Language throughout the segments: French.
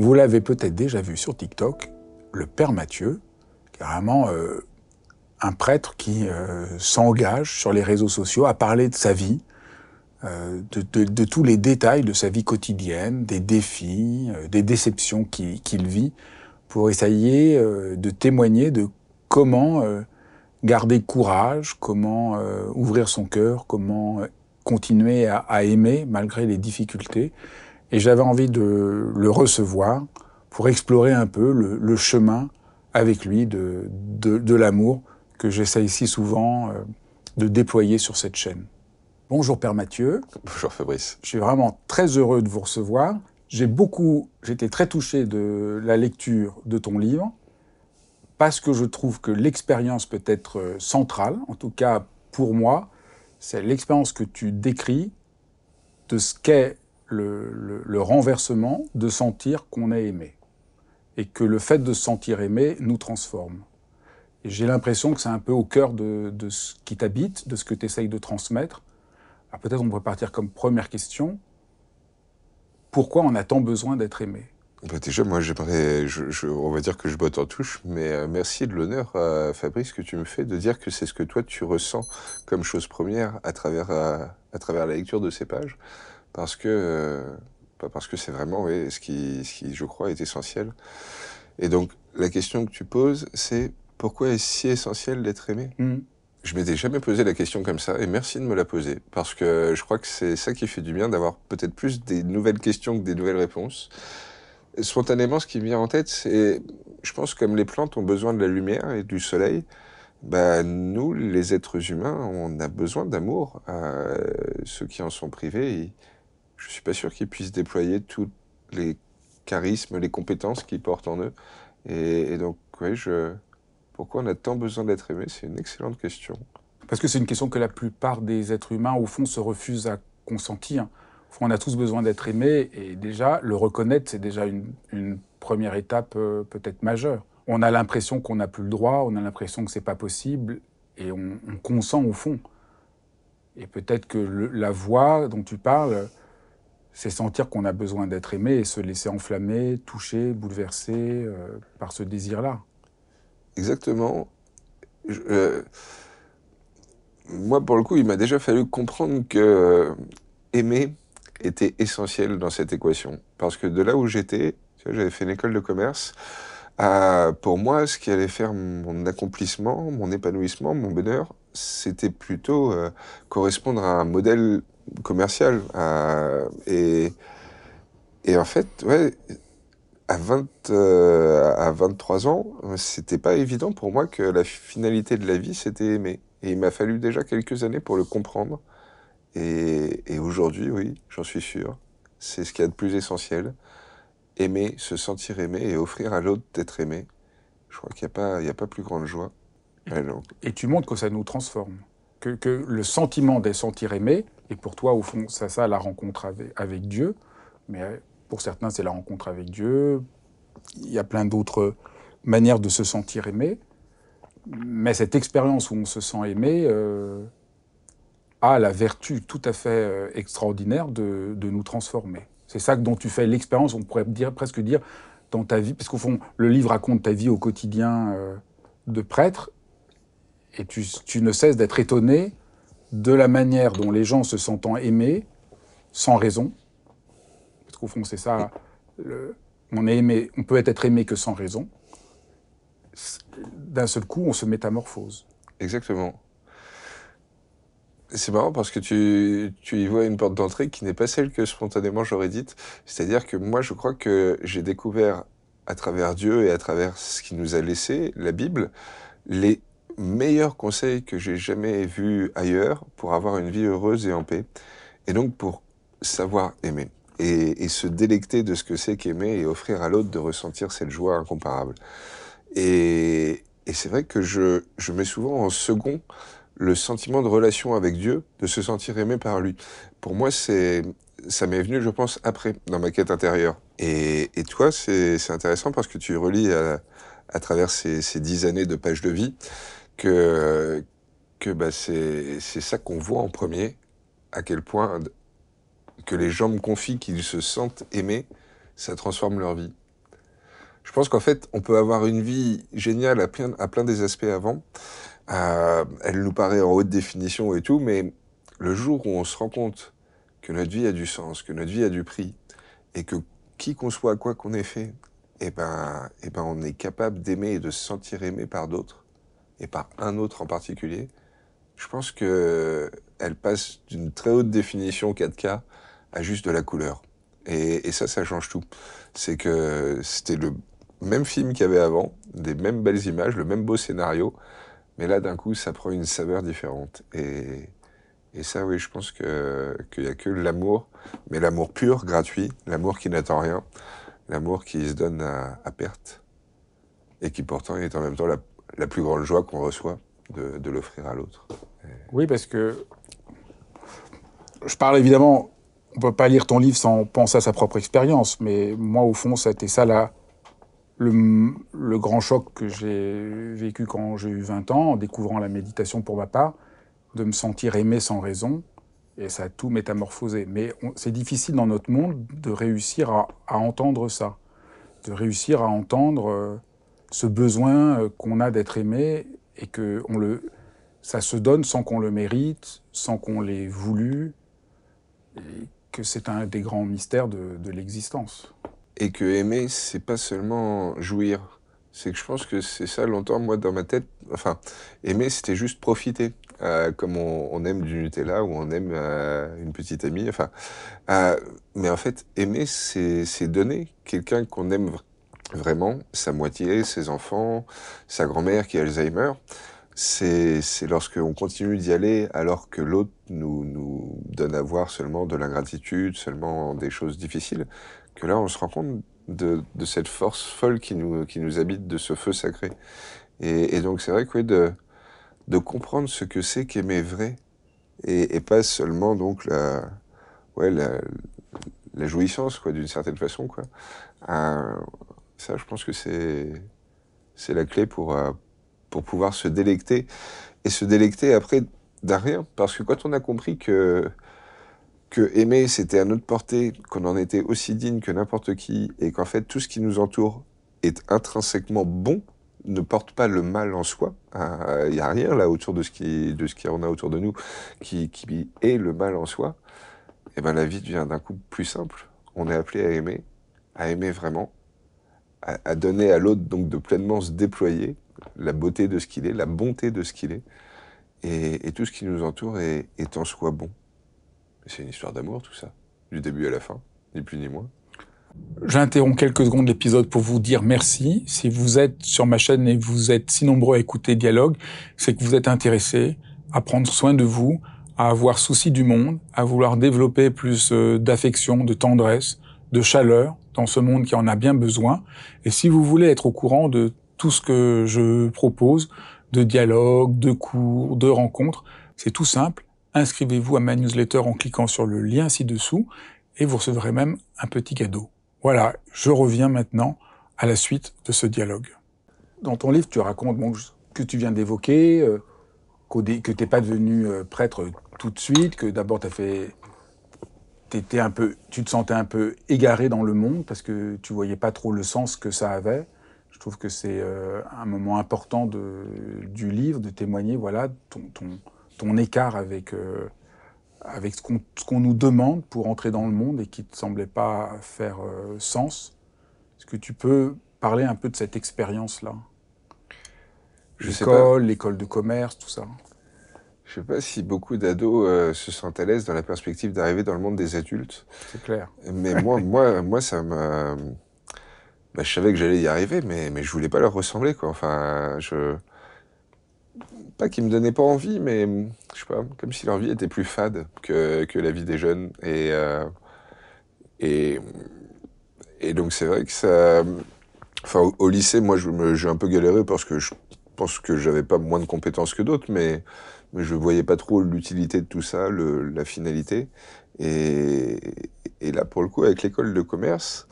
Vous l'avez peut-être déjà vu sur TikTok, le Père Mathieu, vraiment euh, un prêtre qui euh, s'engage sur les réseaux sociaux à parler de sa vie, euh, de, tous les détails de sa vie quotidienne, des défis, des déceptions qu'il vit, pour essayer de témoigner de comment garder courage, comment ouvrir son cœur, comment continuer à aimer malgré les difficultés. Et j'avais envie de le recevoir pour explorer un peu le, chemin avec lui de, de, l'amour que j'essaie si souvent euh, de déployer sur cette chaîne. Bonjour Père Mathieu. Bonjour Fabrice. Je suis vraiment très heureux de vous recevoir. J'ai beaucoup, j'étais très touché de la lecture de ton livre parce que je trouve que l'expérience peut être euh, centrale, en tout cas pour moi, c'est l'expérience que tu décris de ce qu'est le, renversement de sentir qu'on est aimé. Et que le fait de se sentir aimé nous transforme. J'ai l'impression que c'est un peu au cœur de, ce qui t'habite, de ce que tu essayes de transmettre. Alors peut-être on pourrait partir comme première question. Pourquoi on a tant besoin d'être aimé? Bah déjà, moi, j'aimerais, je, on va dire que je botte en touche, mais euh, merci de l'honneur, Fabrice, que tu me fais de dire que c'est ce que toi tu ressens comme chose première à travers, euh, à travers la lecture de ces pages parce que euh, parce que c'est vraiment ce, qui, ce qui, je crois, est essentiel. Et donc, la question que tu poses, c'est pourquoi est-ce si essentiel d'être aimé? Je mm. Je m'étais jamais posé la question comme ça, et merci de me la poser, parce que je crois que c'est ça qui fait du bien, d'avoir peut-être plus des nouvelles questions que des nouvelles réponses. spontanément, ce qui me vient en tête, c'est, je pense, comme les plantes ont besoin de la lumière et du soleil, bah, nous, les êtres humains, on a besoin d'amour. Euh, ceux qui en sont privés, je suis pas sûr qu'ils puissent déployer tous les charismes, les compétences qu'ils portent en eux. Et, donc, pourquoi on a tant besoin d'être aimé? C'est une excellente question. Parce que c'est une question que la plupart des êtres humains, au fond, se refusent à consentir. On a tous besoin d'être aimé, et déjà, le reconnaître, c'est déjà une, première étape euh, peut-être majeure. On a l'impression qu'on n'a plus le droit, on a l'impression que c'est pas possible, et on, consent au fond. Et peut-être que la voix dont tu parles, c'est sentir qu'on a besoin d'être aimé et se laisser enflammer, toucher, bouleverser euh, par ce désir-là. Exactement. Euh, moi, pour le coup, il m'a déjà fallu comprendre que euh, aimer était essentiel dans cette équation. Parce que de là où j'étais, j'avais fait une école de commerce, pour moi, ce qui allait faire mon accomplissement, mon épanouissement, mon bonheur, c'était plutôt correspondre à un modèle commercial. Et, et en fait, ouais, à, 20, euh, à 23 ans, c'était pas évident pour moi que la finalité de la vie, c'était aimer. Et il m'a fallu déjà quelques années pour le comprendre. Et, et aujourd'hui, oui, j'en suis sûr. C'est ce qu'il y a de plus essentiel. Aimer, se sentir aimé et offrir à l'autre d'être aimé. Je crois qu'il n'y a, a pas plus grande joie. Et, tu montres que ça nous transforme. Que, que le sentiment d'être sentir aimé, et pour toi, au fond, c'est ça la rencontre avec, Dieu. Mais pour certains, c'est la rencontre avec Dieu. Il y a plein d'autres manières de se sentir aimé. Mais cette expérience où on se sent aimé euh, a la vertu tout à fait euh, extraordinaire de, nous transformer. C'est ça dont tu fais l'expérience, on pourrait presque dire, dans ta vie, parce qu'au fond, le livre raconte ta vie au quotidien euh, de prêtre, et tu ne cesses d'être étonné de la manière dont les gens se sentent aimés sans raison. Parce qu'au fond, c'est ça. on, est aimé, on peut être aimé que sans raison. d'un seul coup, on se métamorphose. Exactement. C'est marrant parce que tu, tu y vois une porte d'entrée qui n'est pas celle que spontanément j'aurais dite. C'est-à-dire que moi, je crois que j'ai découvert à travers Dieu et à travers ce qu'il nous a laissé, la Bible, les meilleurs conseils que j'ai jamais vus ailleurs pour avoir une vie heureuse et en paix. Et donc pour savoir aimer. Et, se délecter de ce que c'est qu'aimer et offrir à l'autre de ressentir cette joie incomparable. Et, c'est vrai que je, mets souvent en second le sentiment de relation avec Dieu, de se sentir aimé par lui. Pour moi, c'est ça m'est venu, je pense, après, dans ma quête intérieure. Et, toi, c'est intéressant parce que tu relis à, travers ces, dix années de pages de vie que, que bah, c'est ça qu'on voit en premier, à quel point que les gens me confient qu'ils se sentent aimés, ça transforme leur vie. Je pense qu'en fait, on peut avoir une vie géniale à plein, des aspects avant. Euh, elle nous paraît en haute définition et tout, mais le jour où on se rend compte que notre vie a du sens, que notre vie a du prix, et que qui qu'on soit, quoi qu'on ait fait, eh ben, eh ben, on est capable d'aimer et de se sentir aimé par d'autres, et par un autre en particulier. Je pense que elle passe d'une très haute définition 4K à juste de la couleur. Et, ça, ça change tout. C'est que c'était le même film qu'il y avait avant, des mêmes belles images, le même beau scénario, mais là, d'un coup, ça prend une saveur différente. Et, ça, oui, je pense qu'il n'y a que l'amour, mais l'amour pur, gratuit, l'amour qui n'attend rien, l'amour qui se donne à, perte, et qui pourtant est en même temps la, la plus grande joie qu'on reçoit de, l'offrir à l'autre. Oui, parce que je parle évidemment, on ne peut pas lire ton livre sans penser à sa propre expérience, mais moi, au fond, ça a été ça la, le, grand choc que j'ai vécu quand j'ai eu 20 ans, en découvrant la méditation pour ma part, de me sentir aimé sans raison, et ça a tout métamorphosé. Mais c'est difficile dans notre monde de réussir à, à, entendre ça, de réussir à entendre euh, ce besoin euh, qu'on a d'être aimé et que on le, ça se donne sans qu'on le mérite, sans qu'on l'ait voulu, et que c'est un des grands mystères de, l'existence et que aimer, c'est pas seulement jouir. C'est que je pense que c'est ça longtemps, moi, dans ma tête. Enfin, aimer, c'était juste profiter. Euh, comme on, aime du Nutella ou on aime euh, une petite amie. Enfin, mais en fait, aimer, c'est donner quelqu'un qu'on aime vraiment, sa moitié, ses enfants, sa grand-mère qui a Alzheimer. C'est lorsqu'on continue d'y aller alors que l'autre nous, nous donne à voir seulement de l'ingratitude, seulement des choses difficiles, que là, on se rend compte de, de, cette force folle qui nous, qui nous habite, de ce feu sacré. Et, donc, c'est vrai que de, de comprendre ce que c'est qu'aimer vrai, et, et, pas seulement donc la, ouais, la, la jouissance, quoi, d'une certaine façon, quoi. Ça, je pense que c'est la clé pour euh, pour pouvoir se délecter et se délecter après d'un rien, parce que quand on a compris que que aimer, c'était à notre portée, qu'on en était aussi digne que n'importe qui, et qu'en fait, tout ce qui nous entoure est intrinsèquement bon, ne porte pas le mal en soi. Il euh, n'y a rien là autour de ce qui, de a autour de nous qui, qui est le mal en soi. Et eh ben la vie devient d'un coup plus simple. On est appelé à aimer, à aimer vraiment, à, à donner à l'autre donc de pleinement se déployer la beauté de ce qu'il est, la bonté de ce qu'il est, et, et, tout ce qui nous entoure est, est en soi bon. C'est une histoire d'amour, tout ça. Du début à la fin, ni plus ni moins. J'interromps quelques secondes l'épisode pour vous dire merci. Si vous êtes sur ma chaîne et vous êtes si nombreux à écouter Dialogue, c'est que vous êtes intéressés à prendre soin de vous, à avoir souci du monde, à vouloir développer plus euh, d'affection, de tendresse, de chaleur dans ce monde qui en a bien besoin. Et si vous voulez être au courant de tout ce que je propose, de dialogue, de cours, de rencontres, c'est tout simple inscrivez-vous à ma newsletter en cliquant sur le lien ci-dessous et vous recevrez même un petit cadeau. Voilà, je reviens maintenant à la suite de ce dialogue. Dans ton livre, tu racontes que tu viens d'évoquer, euh, que t'es pas devenu euh, prêtre tout de suite, que d'abord t'as fait, t'étais un peu, tu te sentais un peu égaré dans le monde parce que tu voyais pas trop le sens que ça avait. Je trouve que c'est euh, un moment important de, du livre de témoigner, voilà, ton, ton ton écart avec, euh, avec ce qu'on qu nous demande pour entrer dans le monde et qui ne te semblait pas faire euh, sens. Est-ce que tu peux parler un peu de cette expérience-là? L'école, l'école de commerce, tout ça. Je sais pas si beaucoup d'ados euh, se sentent à l'aise dans la perspective d'arriver dans le monde des adultes. C'est clair. Mais moi, moi, moi, ça m'a. Bah, je savais que j'allais y arriver, mais, mais je voulais pas leur ressembler, quoi. Enfin, je. Pas qu'ils me donnaient pas envie, mais je sais pas, comme si leur vie était plus fade que, que la vie des jeunes. Et, euh, et, et donc, c'est vrai que ça. Enfin, au, au lycée, moi, j'ai un peu galéré parce que je pense que j'avais pas moins de compétences que d'autres, mais mais je voyais pas trop l'utilité de tout ça, la finalité. Et, là, pour le coup, avec l'école de commerce,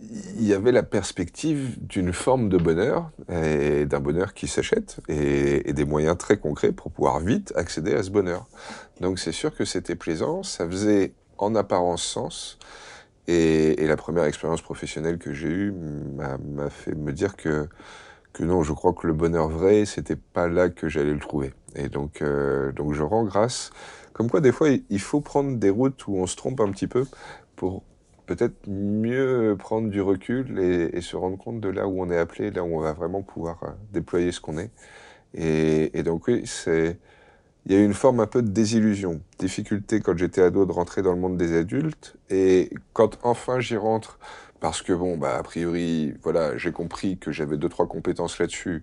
il y avait la perspective d'une forme de bonheur, et d'un bonheur qui s'achète, et, des moyens très concrets pour pouvoir vite accéder à ce bonheur. Donc c'est sûr que c'était plaisant, ça faisait en apparence sens, et la première expérience professionnelle que j'ai eue m'a fait me dire que que non, je crois que le bonheur vrai, c'était pas là que j'allais le trouver. Et donc, euh, donc je rends grâce. Comme quoi, des fois, il faut prendre des routes où on se trompe un petit peu pour peut-être mieux prendre du recul et, se rendre compte de là où on est appelé, là où on va vraiment pouvoir euh, déployer ce qu'on est. Et, et, donc oui, c'est il y a eu une forme un peu de désillusion, difficulté quand j'étais ado de rentrer dans le monde des adultes, et quand enfin j'y rentre, parce que bon, bah, a priori, voilà, j'ai compris que j'avais deux, trois compétences là-dessus.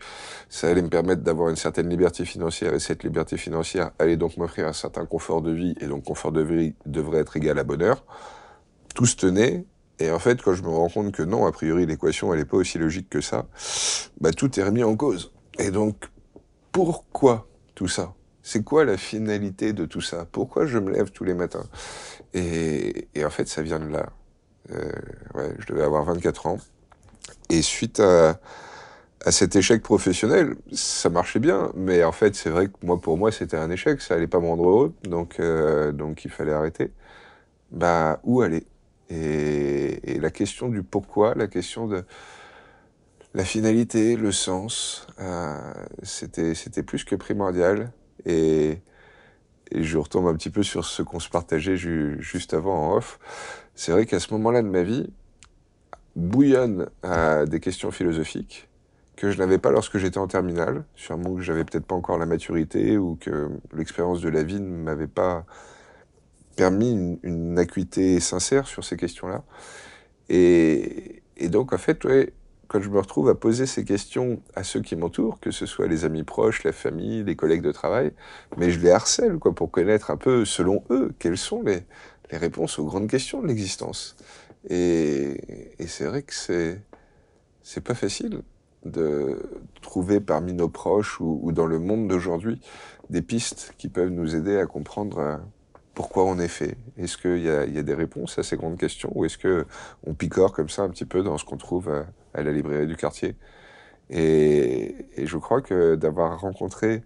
Ça allait me permettre d'avoir une certaine liberté financière et cette liberté financière allait donc m'offrir un certain confort de vie et donc confort de vie devrait être égal à bonheur. Tout se tenait. Et en fait, quand je me rends compte que non, a priori, l'équation, elle n'est pas aussi logique que ça, bah, tout est remis en cause. Et donc, pourquoi tout ça? C'est quoi la finalité de tout ça? Pourquoi je me lève tous les matins? Et, et en fait, ça vient de là. Euh, je devais avoir 24 ans. Et suite à, cet échec professionnel, ça marchait bien, mais en fait, c'est vrai que moi, pour moi, c'était un échec, ça allait pas me rendre heureux, donc, euh, donc il fallait arrêter. Bah, où aller? Et, la question du pourquoi, la question de la finalité, le sens, euh, c'était, c'était plus que primordial. Et je retombe un petit peu sur ce qu'on se partageait ju juste avant en off c'est vrai qu'à ce moment-là de ma vie, bouillonnent à des questions philosophiques que je n'avais pas lorsque j'étais en terminale, sûrement que j'avais peut-être pas encore la maturité ou que l'expérience de la vie ne m'avait pas permis une, une, acuité sincère sur ces questions-là. Et, et, donc, en fait, ouais, quand je me retrouve à poser ces questions à ceux qui m'entourent, que ce soit les amis proches, la famille, les collègues de travail, mais je les harcèle quoi, pour connaître un peu, selon eux, quelles sont les, les réponses aux grandes questions de l'existence. Et, c'est vrai que c'est c'est pas facile de trouver parmi nos proches ou, dans le monde d'aujourd'hui des pistes qui peuvent nous aider à comprendre euh, pourquoi on est fait. Est-ce qu'il y, y a, des réponses à ces grandes questions ou est-ce que on picore comme ça un petit peu dans ce qu'on trouve à, la librairie du quartier et, je crois que d'avoir rencontré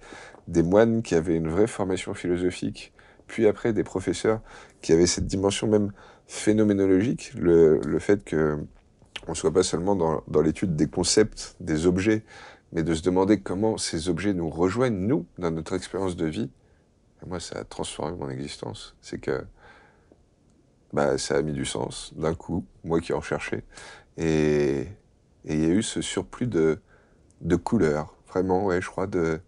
des moines qui avaient une vraie formation philosophique, puis après des professeurs qui avaient cette dimension même phénoménologique, le, fait que on soit pas seulement dans, l'étude des concepts, des objets, mais de se demander comment ces objets nous rejoignent, nous, dans notre expérience de vie. Moi, ça a transformé mon existence. C'est que bah, ça a mis du sens d'un coup, moi qui en cherchais. Et il y a eu ce surplus de, de couleurs, vraiment, ouais, je crois, de,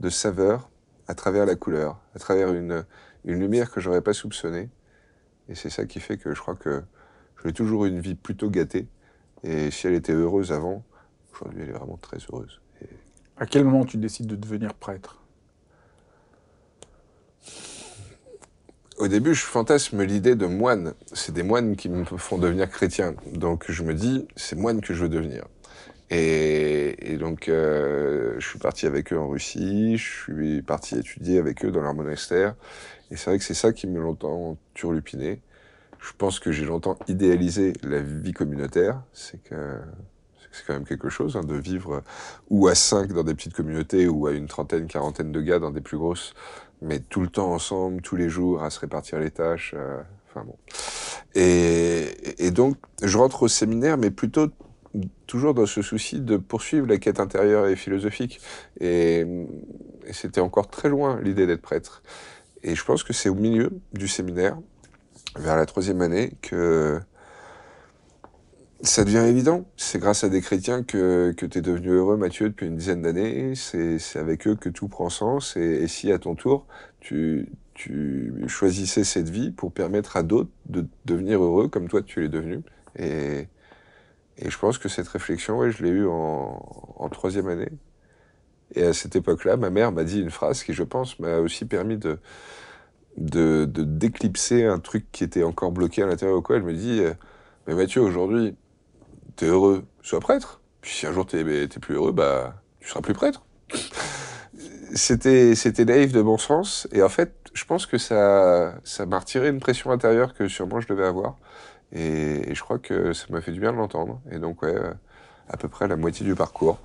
de saveur à travers la couleur, à travers une, une lumière que j'aurais pas soupçonnée. Et c'est ça qui fait que je crois que j'ai toujours eu une vie plutôt gâtée. Et si elle était heureuse avant, aujourd'hui elle est vraiment très heureuse. Et... À quel moment tu décides de devenir prêtre? Au début, je fantasme l'idée de moine. C'est des moines qui me font devenir chrétien. Donc je me dis, c'est moine que je veux devenir. Et, et donc, euh, je suis parti avec eux en Russie, je suis parti étudier avec eux dans leur monastère. Et c'est vrai que c'est ça qui me longtemps turlupiné. Je pense que j'ai longtemps idéalisé la vie communautaire. C'est que c'est quand même quelque chose hein, de vivre ou à cinq dans des petites communautés ou à une trentaine, quarantaine de gars dans des plus grosses, mais tout le temps ensemble, tous les jours, à se répartir les tâches. Euh, enfin bon. Et, donc, je rentre au séminaire, mais plutôt toujours dans ce souci de poursuivre la quête intérieure et philosophique. Et c'était encore très loin l'idée d'être prêtre. Et je pense que c'est au milieu du séminaire, vers la troisième année, que ça devient évident. C'est grâce à des chrétiens que, que tu es devenu heureux, Mathieu, depuis une dizaine d'années. C'est avec eux que tout prend sens. Et, si à ton tour, tu, tu choisissais cette vie pour permettre à d'autres de devenir heureux comme toi tu l'es devenu. Et, et je pense que cette réflexion, ouais, je l'ai eue en, en troisième année. Et à cette époque-là, ma mère m'a dit une phrase qui, je pense, m'a aussi permis de, de, de d'éclipser un truc qui était encore bloqué à l'intérieur. Quoi. Elle me dit, euh, mais Mathieu, aujourd'hui, t'es heureux, sois prêtre. Puis si un jour t'es, plus heureux, bah, tu seras plus prêtre. c'était, c'était naïf de bon sens. Et en fait, je pense que ça, ça m'a retiré une pression intérieure que sûrement je devais avoir. Et, je crois que ça m'a fait du bien de l'entendre. Et donc, ouais, à peu près la moitié du parcours.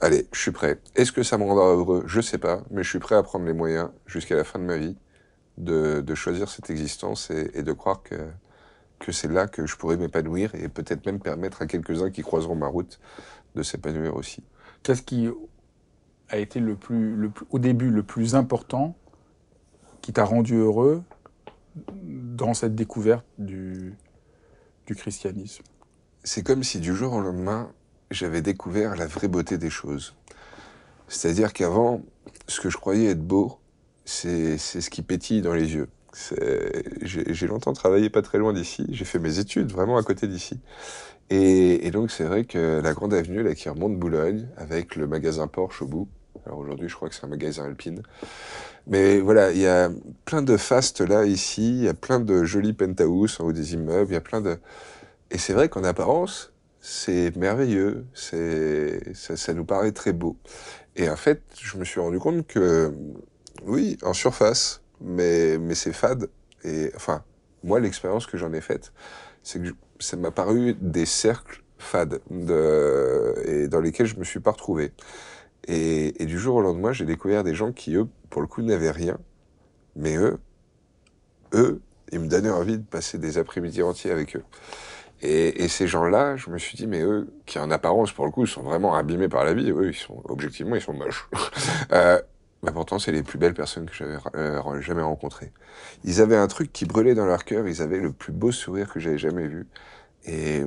Allez, je suis prêt. Est-ce que ça me rendra heureux? Je sais pas, mais je suis prêt à prendre les moyens jusqu'à la fin de ma vie de, de choisir cette existence et de croire que, que c'est là que je pourrais m'épanouir et peut-être même permettre à quelques-uns qui croiseront ma route de s'épanouir aussi. Qu'est-ce qui a été le plus, le plus, au début le plus important qui t'a rendu heureux dans cette découverte du, du christianisme? C'est comme si du jour au lendemain, j'avais découvert la vraie beauté des choses. C'est-à-dire qu'avant, ce que je croyais être beau, c'est ce qui pétille dans les yeux. J'ai longtemps travaillé pas très loin d'ici, j'ai fait mes études vraiment à côté d'ici. Et, donc c'est vrai que la grande avenue là qui remonte Boulogne, avec le magasin Porsche au bout, alors aujourd'hui je crois que c'est un magasin alpine, mais voilà, il y a plein de fastes là ici, il y a plein de jolis penthouse en haut des immeubles, il y a plein de... Et c'est vrai qu'en apparence, c'est merveilleux, ça nous paraît très beau. Et en fait, je me suis rendu compte que, oui, en surface, mais, mais c'est fade. Et enfin, moi, l'expérience que j'en ai faite, c'est que ça m'a paru des cercles fades de, et dans lesquels je me suis pas retrouvé. Et, du jour au lendemain, j'ai découvert des gens qui, eux, pour le coup, n'avaient rien. Mais eux, eux, ils me donnaient envie de passer des après-midi entiers avec eux. Et, et ces gens-là, je me suis dit, mais eux, qui en apparence, pour le coup, sont vraiment abîmés par la vie, eux, ils sont, objectivement, ils sont moches. euh, bah pourtant, c'est les plus belles personnes que j'avais euh, jamais rencontrées. Ils avaient un truc qui brûlait dans leur cœur, ils avaient le plus beau sourire que j'avais jamais vu. Et,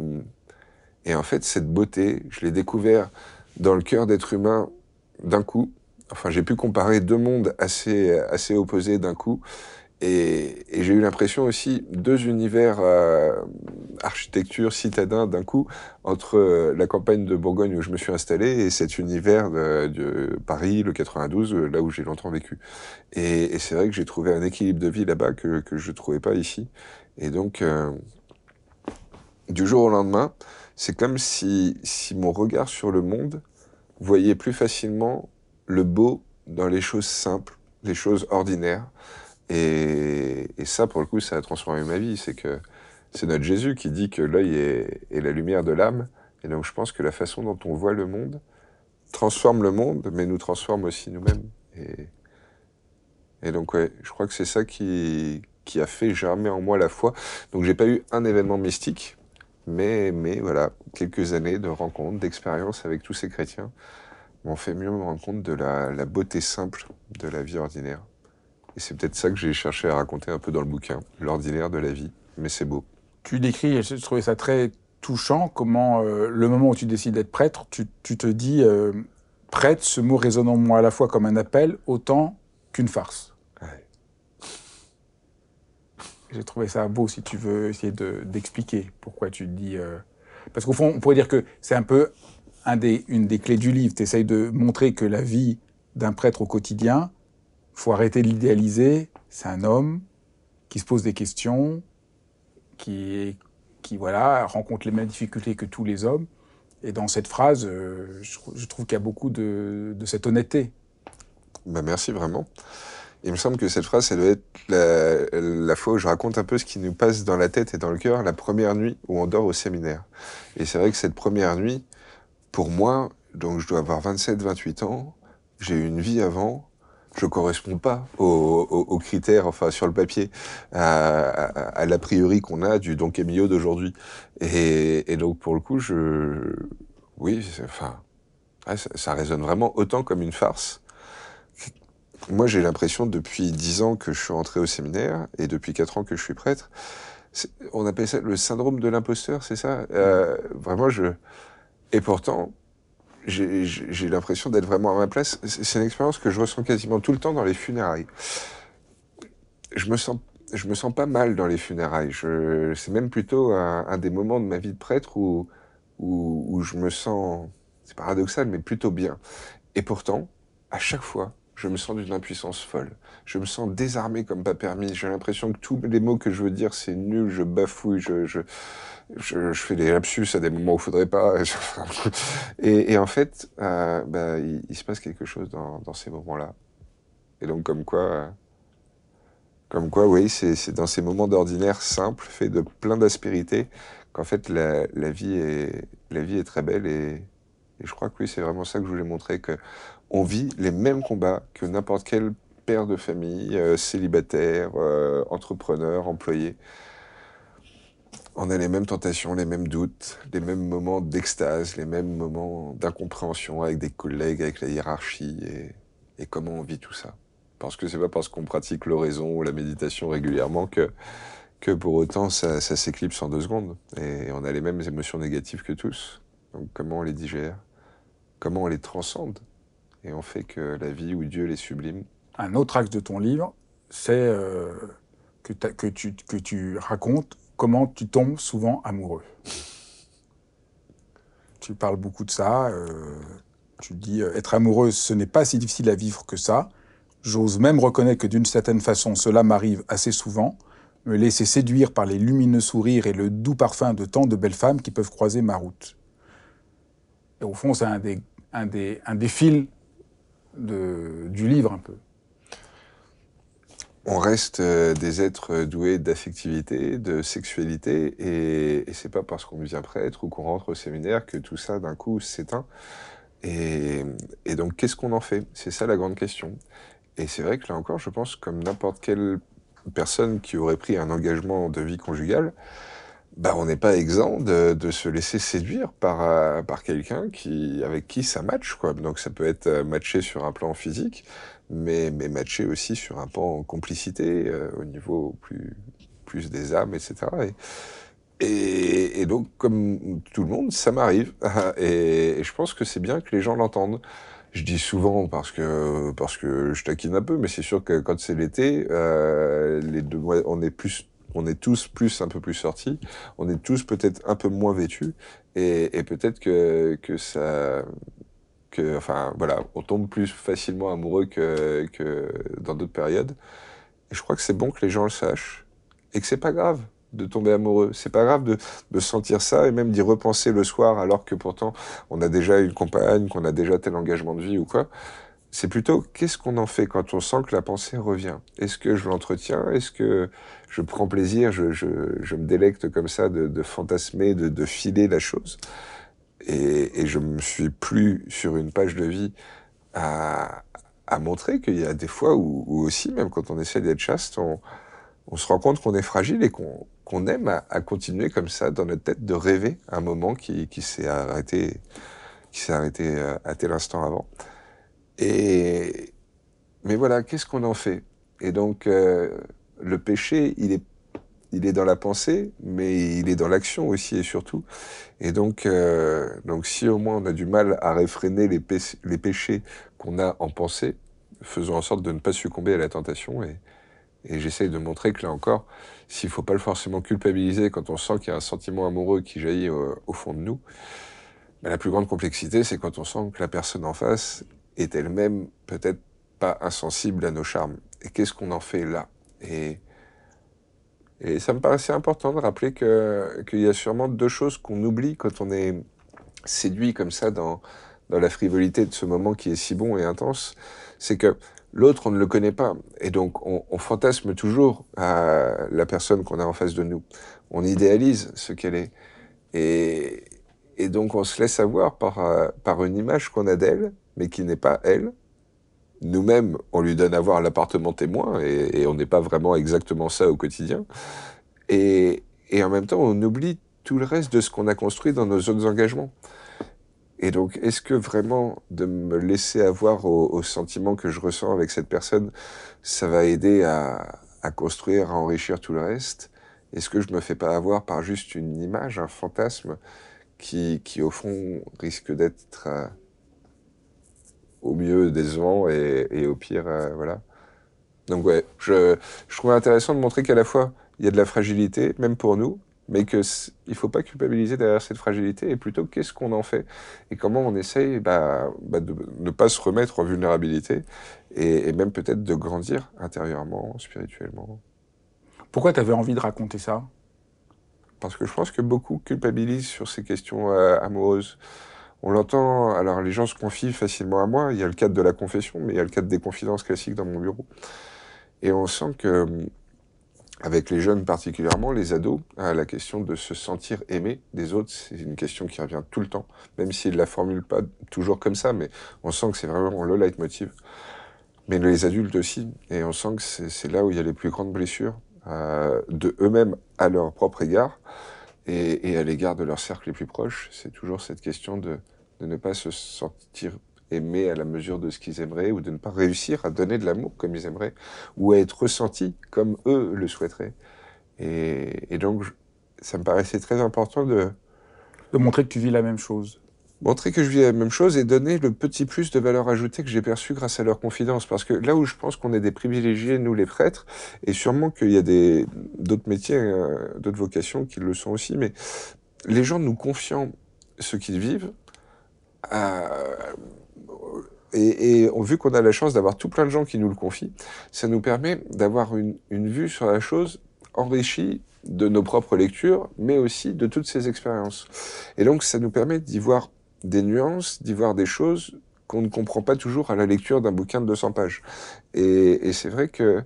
et en fait, cette beauté, je l'ai découvert dans le cœur d'être humain d'un coup. Enfin, j'ai pu comparer deux mondes assez, assez opposés d'un coup. Et, et j'ai eu l'impression aussi deux univers euh, architecture citadin d'un coup entre euh, la campagne de Bourgogne où je me suis installé et cet univers de, de Paris, le 92, là où j'ai longtemps vécu. Et, c'est vrai que j'ai trouvé un équilibre de vie là-bas que, je trouvais pas ici. Et donc, euh, du jour au lendemain, c'est comme si, si mon regard sur le monde voyait plus facilement le beau dans les choses simples, les choses ordinaires. Et, et, ça, pour le coup, ça a transformé ma vie. C'est que c'est notre Jésus qui dit que l'œil est, la lumière de l'âme. Et donc, je pense que la façon dont on voit le monde transforme le monde, mais nous transforme aussi nous-mêmes. Et, donc, ouais, je crois que c'est ça qui, a fait germer en moi la foi. Donc, j'ai pas eu un événement mystique, mais, mais voilà, quelques années de rencontres, d'expériences avec tous ces chrétiens m'ont fait mieux me rendre compte de la beauté simple de la vie ordinaire. Et c'est peut-être ça que j'ai cherché à raconter un peu dans le bouquin, l'ordinaire de la vie, mais c'est beau. Tu décris, et je trouvais ça très touchant, comment euh, le moment où tu décides d'être prêtre, tu, tu, te dis, euh, prêtre, ce mot résonne en moi à la fois comme un appel, autant qu'une farce. Ouais. J'ai trouvé ça beau, si tu veux essayer d'expliquer de, pourquoi tu dis... Euh... Parce qu'au fond, on pourrait dire que c'est un peu un des, une des clés du livre. Tu essayes de montrer que la vie d'un prêtre au quotidien, faut arrêter de l'idéaliser. C'est un homme qui se pose des questions, qui, qui voilà, rencontre les mêmes difficultés que tous les hommes. Et dans cette phrase, euh, je, trouve qu'il y a beaucoup de, cette honnêteté. Ben merci vraiment. Il me semble que cette phrase, ça doit être la, la, fois où je raconte un peu ce qui nous passe dans la tête et dans le cœur la première nuit où on dort au séminaire. Et c'est vrai que cette première nuit, pour moi, donc je dois avoir 27-28 ans, j'ai eu une vie avant, je correspond pas aux, critères, enfin sur le papier, à, l'a priori qu'on a du Don Camillo d'aujourd'hui. Et, donc pour le coup, je, oui, enfin, ça, ça, résonne vraiment autant comme une farce. Moi, j'ai l'impression depuis dix ans que je suis entré au séminaire et depuis quatre ans que je suis prêtre, on appelle ça le syndrome de l'imposteur, c'est ça? Euh, Vraiment, je. Et pourtant, j'ai l'impression d'être vraiment à ma place. C'est une expérience que je ressens quasiment tout le temps dans les funérailles. Je me sens, je me sens pas mal dans les funérailles. C'est même plutôt un, des moments de ma vie de prêtre où, où, je me sens, c'est paradoxal, mais plutôt bien. Et pourtant, à chaque fois, je me sens d'une impuissance folle. Je me sens désarmé comme pas permis. J'ai l'impression que tous les mots que je veux dire, c'est nul, je bafouille, je, je, fais des lapsus à des moments où il faudrait pas. et, en fait, euh, bah, il, se passe quelque chose dans, ces moments-là. Et donc, comme quoi, comme quoi, oui, c'est dans ces moments d'ordinaire simples, faits de plein d'aspérité, qu'en fait, la, vie est, la vie est très belle et, je crois que oui, c'est vraiment ça que je voulais montrer, que on vit les mêmes combats que n'importe quel père de famille, euh, célibataire, euh, entrepreneur, employé. On a les mêmes tentations, les mêmes doutes, les mêmes moments d'extase, les mêmes moments d'incompréhension avec des collègues, avec la hiérarchie et, comment on vit tout ça. Parce que c'est pas parce qu'on pratique l'oraison ou la méditation régulièrement que, que pour autant ça, s'éclipse en deux secondes. Et on a les mêmes émotions négatives que tous. Donc comment on les digère? Comment on les transcende? Et on fait que la vie ou Dieu les sublime. Un autre axe de ton livre, c'est euh, que, tu, que tu racontes comment tu tombes souvent amoureux. tu parles beaucoup de ça. Euh, tu dis euh, être amoureuse, ce n'est pas si difficile à vivre que ça. J'ose même reconnaître que d'une certaine façon, cela m'arrive assez souvent. Me laisser séduire par les lumineux sourires et le doux parfum de tant de belles femmes qui peuvent croiser ma route. Et au fond, c'est un des, un, des, un des fils du livre un peu. On reste euh, des êtres doués d'affectivité, de sexualité, et, et c'est pas parce qu'on devient prêtre ou qu'on rentre au séminaire que tout ça d'un coup s'éteint. Et, donc, qu'est-ce qu'on en fait? C'est ça la grande question. Et c'est vrai que là encore, je pense, comme n'importe quelle personne qui aurait pris un engagement de vie conjugale, bah, on n'est pas exempt de, se laisser séduire par, euh, par quelqu'un qui, avec qui ça match. Quoi. Donc ça peut être euh, matché sur un plan physique, mais, mais matché aussi sur un plan complicité, euh, au niveau plus, plus des âmes, etc. Et, et, et, donc, comme tout le monde, ça m'arrive. Et, et, je pense que c'est bien que les gens l'entendent. Je dis souvent parce que parce que je taquine un peu, mais c'est sûr que quand c'est l'été, euh, les deux mois, on est plus on est tous plus un peu plus sortis, on est tous peut-être un peu moins vêtus, et, et peut-être que, que ça, enfin voilà, on tombe plus facilement amoureux que, dans d'autres périodes. Et je crois que c'est bon que les gens le sachent, et que c'est pas grave de tomber amoureux. C'est pas grave de, sentir ça et même d'y repenser le soir alors que pourtant on a déjà une compagne, qu'on a déjà tel engagement de vie ou quoi. C'est plutôt qu'est-ce qu'on en fait quand on sent que la pensée revient? Est-ce que je l'entretiens? Est-ce que je prends plaisir je, me délecte comme ça de, fantasmer, de, filer la chose? Et, et, je me suis plus sur une page de vie à, montrer qu'il y a des fois où, aussi, même quand on essaie d'être chaste, on, se rend compte qu'on est fragile et qu'on aime à, continuer comme ça dans notre tête de rêver un moment qui, qui s'est arrêté, qui s'est arrêté euh, à tel instant avant. Et, mais voilà, qu'est-ce qu'on en fait? Et donc, euh, le péché, il est, il est dans la pensée, mais il est dans l'action aussi et surtout. Et donc, euh, donc, si au moins on a du mal à réfréner les, péchés, qu'on a en pensée, faisons en sorte de ne pas succomber à la tentation. Et, j'essaye de montrer que là encore, s'il faut pas le forcément culpabiliser quand on sent qu'il y a un sentiment amoureux qui jaillit au, au fond de nous, ben, la plus grande complexité, c'est quand on sent que la personne en face est elle-même peut-être pas insensible à nos charmes. Et qu'est-ce qu'on en fait là? Et, et ça me paraissait important de rappeler qu'il y a sûrement deux choses qu'on oublie quand on est séduit comme ça dans, dans la frivolité de ce moment qui est si bon et intense. C'est que l'autre, on ne le connaît pas. Et donc, on, fantasme toujours à la personne qu'on a en face de nous. On idéalise ce qu'elle est. Et, et donc, on se laisse avoir par, par une image qu'on a d'elle mais qui n'est pas elle. Nous-mêmes, on lui donne à voir l'appartement témoin, et, on n'est pas vraiment exactement ça au quotidien. Et, en même temps, on oublie tout le reste de ce qu'on a construit dans nos autres engagements. Et donc, est-ce que vraiment de me laisser avoir au, sentiment que je ressens avec cette personne, ça va aider à, construire, à enrichir tout le reste? Est-ce que je me fais pas avoir par juste une image, un fantasme qui, qui au fond risque d'être euh, au mieux décevant et, et au pire, euh, voilà. Donc ouais, je, je trouve intéressant de montrer qu'à la fois il y a de la fragilité, même pour nous, mais que il faut pas culpabiliser derrière cette fragilité et plutôt qu'est-ce qu'on en fait? Et comment on essaye bah, bah de ne pas se remettre en vulnérabilité et, et même peut-être de grandir intérieurement, spirituellement. Pourquoi tu avais envie de raconter ça? Parce que je pense que beaucoup culpabilisent sur ces questions euh, amoureuses. On l'entend, alors les gens se confient facilement à moi, il y a le cadre de la confession, mais il y a le cadre des confidences classiques dans mon bureau. Et on sent que avec les jeunes particulièrement, les ados, la question de se sentir aimé des autres, c'est une question qui revient tout le temps, même s'ils ne la formulent pas toujours comme ça, mais on sent que c'est vraiment le leitmotiv. Mais les adultes aussi, et on sent que c'est là où il y a les plus grandes blessures, euh, de eux-mêmes à leur propre égard, et, à l'égard de leur cercle les plus proches. C'est toujours cette question de, ne pas se sentir aimer à la mesure de ce qu'ils aimeraient, ou de ne pas réussir à donner de l'amour comme ils aimeraient, ou à être ressenti comme eux le souhaiteraient. Et, et donc, ça me paraissait très important de... De montrer que tu vis la même chose. Montrer que je vis la même chose et donner le petit plus de valeur ajoutée que j'ai perçu grâce à leur confidence. Parce que là où je pense qu'on est des privilégiés, nous les prêtres, et sûrement qu'il y a des d'autres métiers, euh, d'autres vocations qui le sont aussi, mais les gens nous confiant ce qu'ils vivent, euh, et, et vu qu'on a la chance d'avoir tout plein de gens qui nous le confient, ça nous permet d'avoir une, une, vue sur la chose enrichie de nos propres lectures, mais aussi de toutes ces expériences. Et donc, ça nous permet d'y voir des nuances, d'y voir des choses qu'on ne comprend pas toujours à la lecture d'un bouquin de 200 pages. Et, c'est vrai que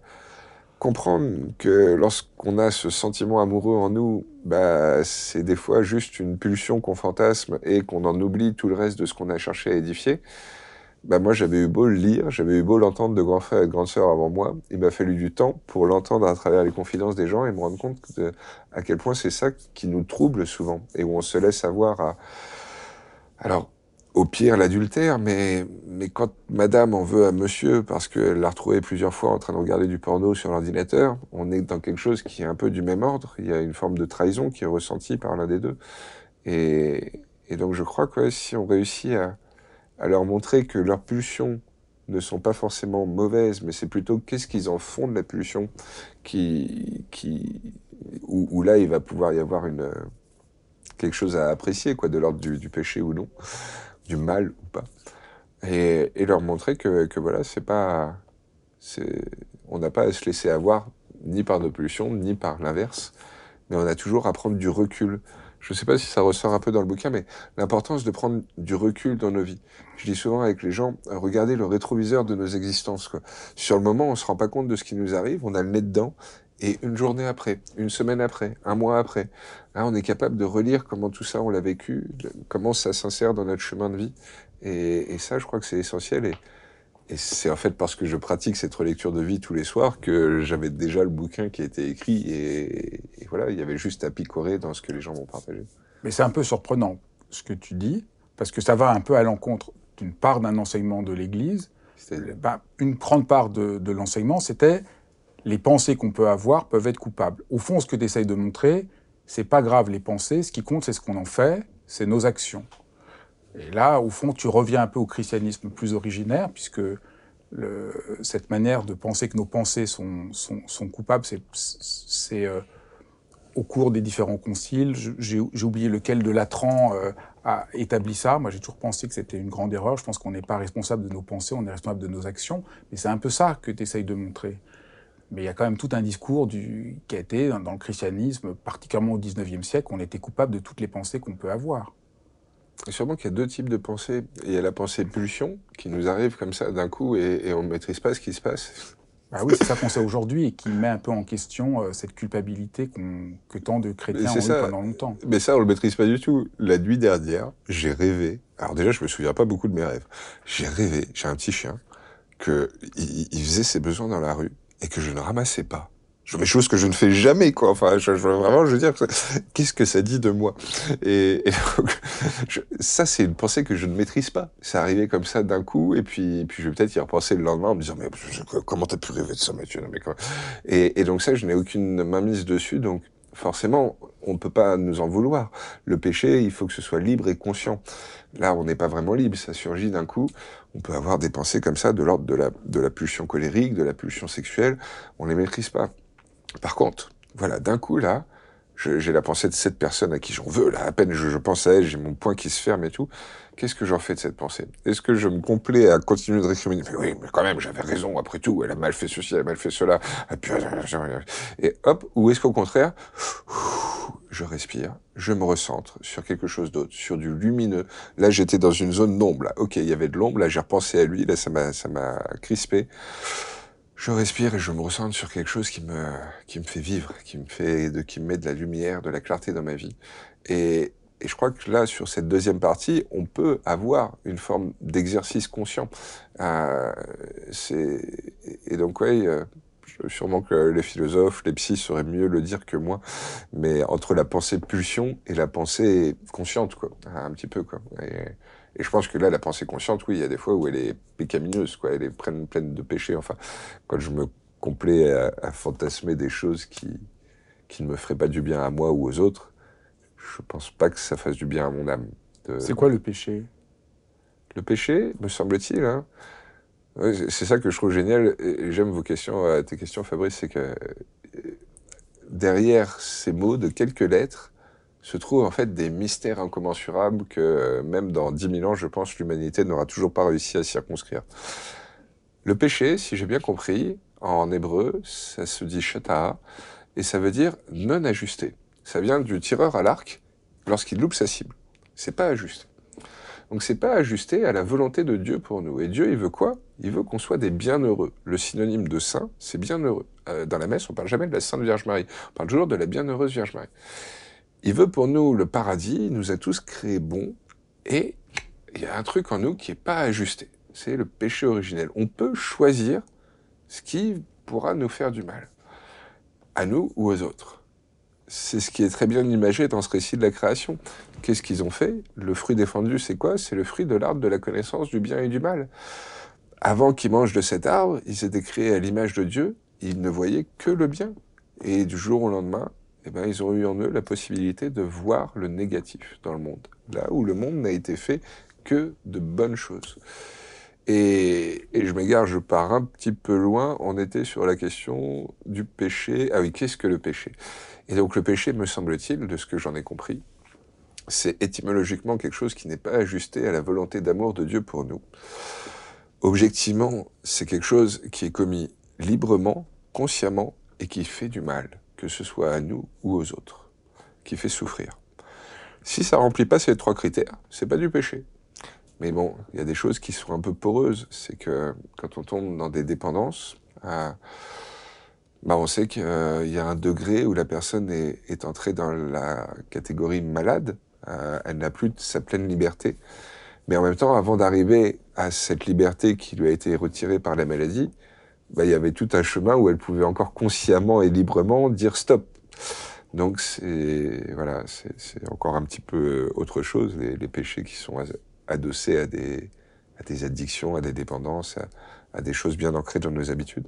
comprendre que lorsqu'on a ce sentiment amoureux en nous, bah, c'est des fois juste une pulsion qu'on fantasme et qu'on en oublie tout le reste de ce qu'on a cherché à édifier bah moi j'avais eu beau le lire, j'avais eu beau l'entendre de grands frères et de grandes sœurs avant moi, il m'a fallu du temps pour l'entendre à travers les confidences des gens et me rendre compte de, à quel point c'est ça qui nous trouble souvent et où on se laisse avoir à... Alors, au pire l'adultère, mais, quand madame en veut à monsieur parce qu'elle l'a retrouvé plusieurs fois en train de regarder du porno sur l'ordinateur, on est dans quelque chose qui est un peu du même ordre, il y a une forme de trahison qui est ressentie par l'un des deux. Et, donc je crois que si on réussit à leur montrer que leurs pulsions ne sont pas forcément mauvaises, mais c'est plutôt qu'est-ce qu'ils en font de la pulsion qui, qui, où, là il va pouvoir y avoir une, quelque chose à apprécier, quoi, de l'ordre du, péché ou non, du mal ou pas, et, leur montrer que, que voilà, c'est pas, on n'a pas à se laisser avoir ni par nos pulsions ni par l'inverse, mais on a toujours à prendre du recul je ne sais pas si ça ressort un peu dans le bouquin, mais l'importance de prendre du recul dans nos vies. Je dis souvent avec les gens, regardez le rétroviseur de nos existences. Sur le moment, on se rend pas compte de ce qui nous arrive, on a le nez dedans, et une journée après, une semaine après, un mois après, là, on est capable de relire comment tout ça, on l'a vécu, comment ça s'insère dans notre chemin de vie. Et, et ça, je crois que c'est essentiel. Et, et c'est en fait parce que je pratique cette relecture de vie tous les soirs que j'avais déjà le bouquin qui était écrit et, et, voilà, il y avait juste à picorer dans ce que les gens vont partager. Mais c'est un peu surprenant ce que tu dis, parce que ça va un peu à l'encontre d'une part d'un enseignement de l'Église. Ben, une grande part de, de l'enseignement, c'était les pensées qu'on peut avoir peuvent être coupables. Au fond, ce que tu essayes de montrer, c'est pas grave les pensées, ce qui compte, c'est ce qu'on en fait, c'est nos actions. Et là, au fond, tu reviens un peu au christianisme plus originaire, puisque cette manière de penser que nos pensées sont, sont, sont coupables, c'est euh, au cours des différents conciles. J'ai oublié lequel de Latran euh, a établi ça. Moi, j'ai toujours pensé que c'était une grande erreur. Je pense qu'on n'est pas responsable de nos pensées, on est responsable de nos actions. Mais c'est un peu ça que tu essayes de montrer. Mais il y a quand même tout un discours du, qui a été dans le christianisme, particulièrement au 19e siècle, on était coupable de toutes les pensées qu'on peut avoir. Et sûrement qu'il y a deux types de pensées. Il y a la pensée pulsion, qui nous arrive comme ça d'un coup et, et on ne maîtrise pas ce qui se passe. Ah oui, c'est ça qu'on sait aujourd'hui et qui met un peu en question euh, cette culpabilité qu que tant de chrétiens ont ça. eu pendant longtemps. Mais ça, on le maîtrise pas du tout. La nuit dernière, j'ai rêvé. Alors déjà, je me souviens pas beaucoup de mes rêves. J'ai rêvé, j'ai un petit chien, que il, il faisait ses besoins dans la rue et que je ne ramassais pas. Je fais choses que je ne fais jamais, quoi. Enfin, je, je, vraiment, je veux dire, qu'est-ce que ça dit de moi? Et, et donc, ça, c'est une pensée que je ne maîtrise pas. C'est arrivé comme ça d'un coup, et puis, puis je vais peut-être y repenser le lendemain en me disant, mais comment t'as pu rêver de ça, Mathieu? Mais et, et donc ça, je n'ai aucune mainmise dessus. Donc, forcément, on ne peut pas nous en vouloir. Le péché, il faut que ce soit libre et conscient. Là, on n'est pas vraiment libre, ça surgit d'un coup. On peut avoir des pensées comme ça, de l'ordre de la, de la pulsion colérique, de la pulsion sexuelle. On les maîtrise pas. Par contre, voilà, d'un coup, là, j'ai la pensée de cette personne à qui j'en veux, là, à peine je, pense à elle, j'ai mon poing qui se ferme et tout. Qu'est-ce que j'en fais de cette pensée? Est-ce que je me complais à continuer de récriminer? Mais Oui, mais quand même, j'avais raison, après tout, elle a mal fait ceci, elle a mal fait cela, et, puis, et hop, ou est-ce qu'au contraire, je respire, je me recentre sur quelque chose d'autre, sur du lumineux. Là, j'étais dans une zone d'ombre. Ok, il y avait de l'ombre, là, j'ai repensé à lui, là, ça m'a, ça m'a crispé je respire et je me ressens sur quelque chose qui me, qui me fait vivre, qui me fait, de, qui me met de la lumière, de la clarté dans ma vie. Et, et je crois que là, sur cette deuxième partie, on peut avoir une forme d'exercice conscient. Euh, c'est, et donc, ouais, euh, sûrement que les philosophes, les psys sauraient mieux le dire que moi, mais entre la pensée pulsion et la pensée consciente, quoi, un petit peu, quoi. Et, et je pense que là, la pensée consciente, oui, il y a des fois où elle est pécamineuse, quoi. Elle est pleine, pleine de péchés. Enfin, quand je me complais à, fantasmer des choses qui, qui ne me feraient pas du bien à moi ou aux autres, je pense pas que ça fasse du bien à mon âme. C'est quoi le péché? Le péché, me semble-t-il, hein, c'est ça que je trouve génial. J'aime vos questions, euh, tes questions, Fabrice, c'est que euh, derrière ces mots de quelques lettres, se trouvent en fait des mystères incommensurables que euh, même dans 10 000 ans, je pense, l'humanité n'aura toujours pas réussi à circonscrire. Le péché, si j'ai bien compris, en hébreu, ça se dit shata, et ça veut dire non ajusté. Ça vient du tireur à l'arc lorsqu'il loupe sa cible. C'est pas ajusté. Donc c'est pas ajusté à la volonté de Dieu pour nous. Et Dieu, il veut quoi? Il veut qu'on soit des bienheureux. Le synonyme de saint, c'est bienheureux. Euh, dans la messe, on parle jamais de la Sainte Vierge Marie. On parle toujours de la bienheureuse Vierge Marie. Il veut pour nous le paradis, il nous a tous créés bons, et il y a un truc en nous qui n'est pas ajusté. C'est le péché originel. On peut choisir ce qui pourra nous faire du mal, à nous ou aux autres. C'est ce qui est très bien imagé dans ce récit de la création. Qu'est-ce qu'ils ont fait? Le fruit défendu, c'est quoi? C'est le fruit de l'arbre de la connaissance du bien et du mal. Avant qu'ils mangent de cet arbre, ils étaient créés à l'image de Dieu, ils ne voyaient que le bien. Et du jour au lendemain, eh ben, ils ont eu en eux la possibilité de voir le négatif dans le monde, là où le monde n'a été fait que de bonnes choses. Et, et, je m'égare, je pars un petit peu loin, on était sur la question du péché. Ah oui, qu'est-ce que le péché? Et donc le péché, me semble-t-il, de ce que j'en ai compris, c'est étymologiquement quelque chose qui n'est pas ajusté à la volonté d'amour de Dieu pour nous. Objectivement, c'est quelque chose qui est commis librement, consciemment, et qui fait du mal que ce soit à nous ou aux autres, qui fait souffrir. Si ça remplit pas ces trois critères, c'est pas du péché. Mais bon, il y a des choses qui sont un peu poreuses. C'est que quand on tombe dans des dépendances, euh, bah on sait qu'il y a un degré où la personne est, est entrée dans la catégorie malade. Euh, elle n'a plus sa pleine liberté. Mais en même temps, avant d'arriver à cette liberté qui lui a été retirée par la maladie, bah, il y avait tout un chemin où elle pouvait encore consciemment et librement dire stop. Donc c'est voilà, c'est encore un petit peu autre chose les, péchés qui sont adossés à des addictions, à des dépendances, à, des choses bien ancrées dans nos habitudes.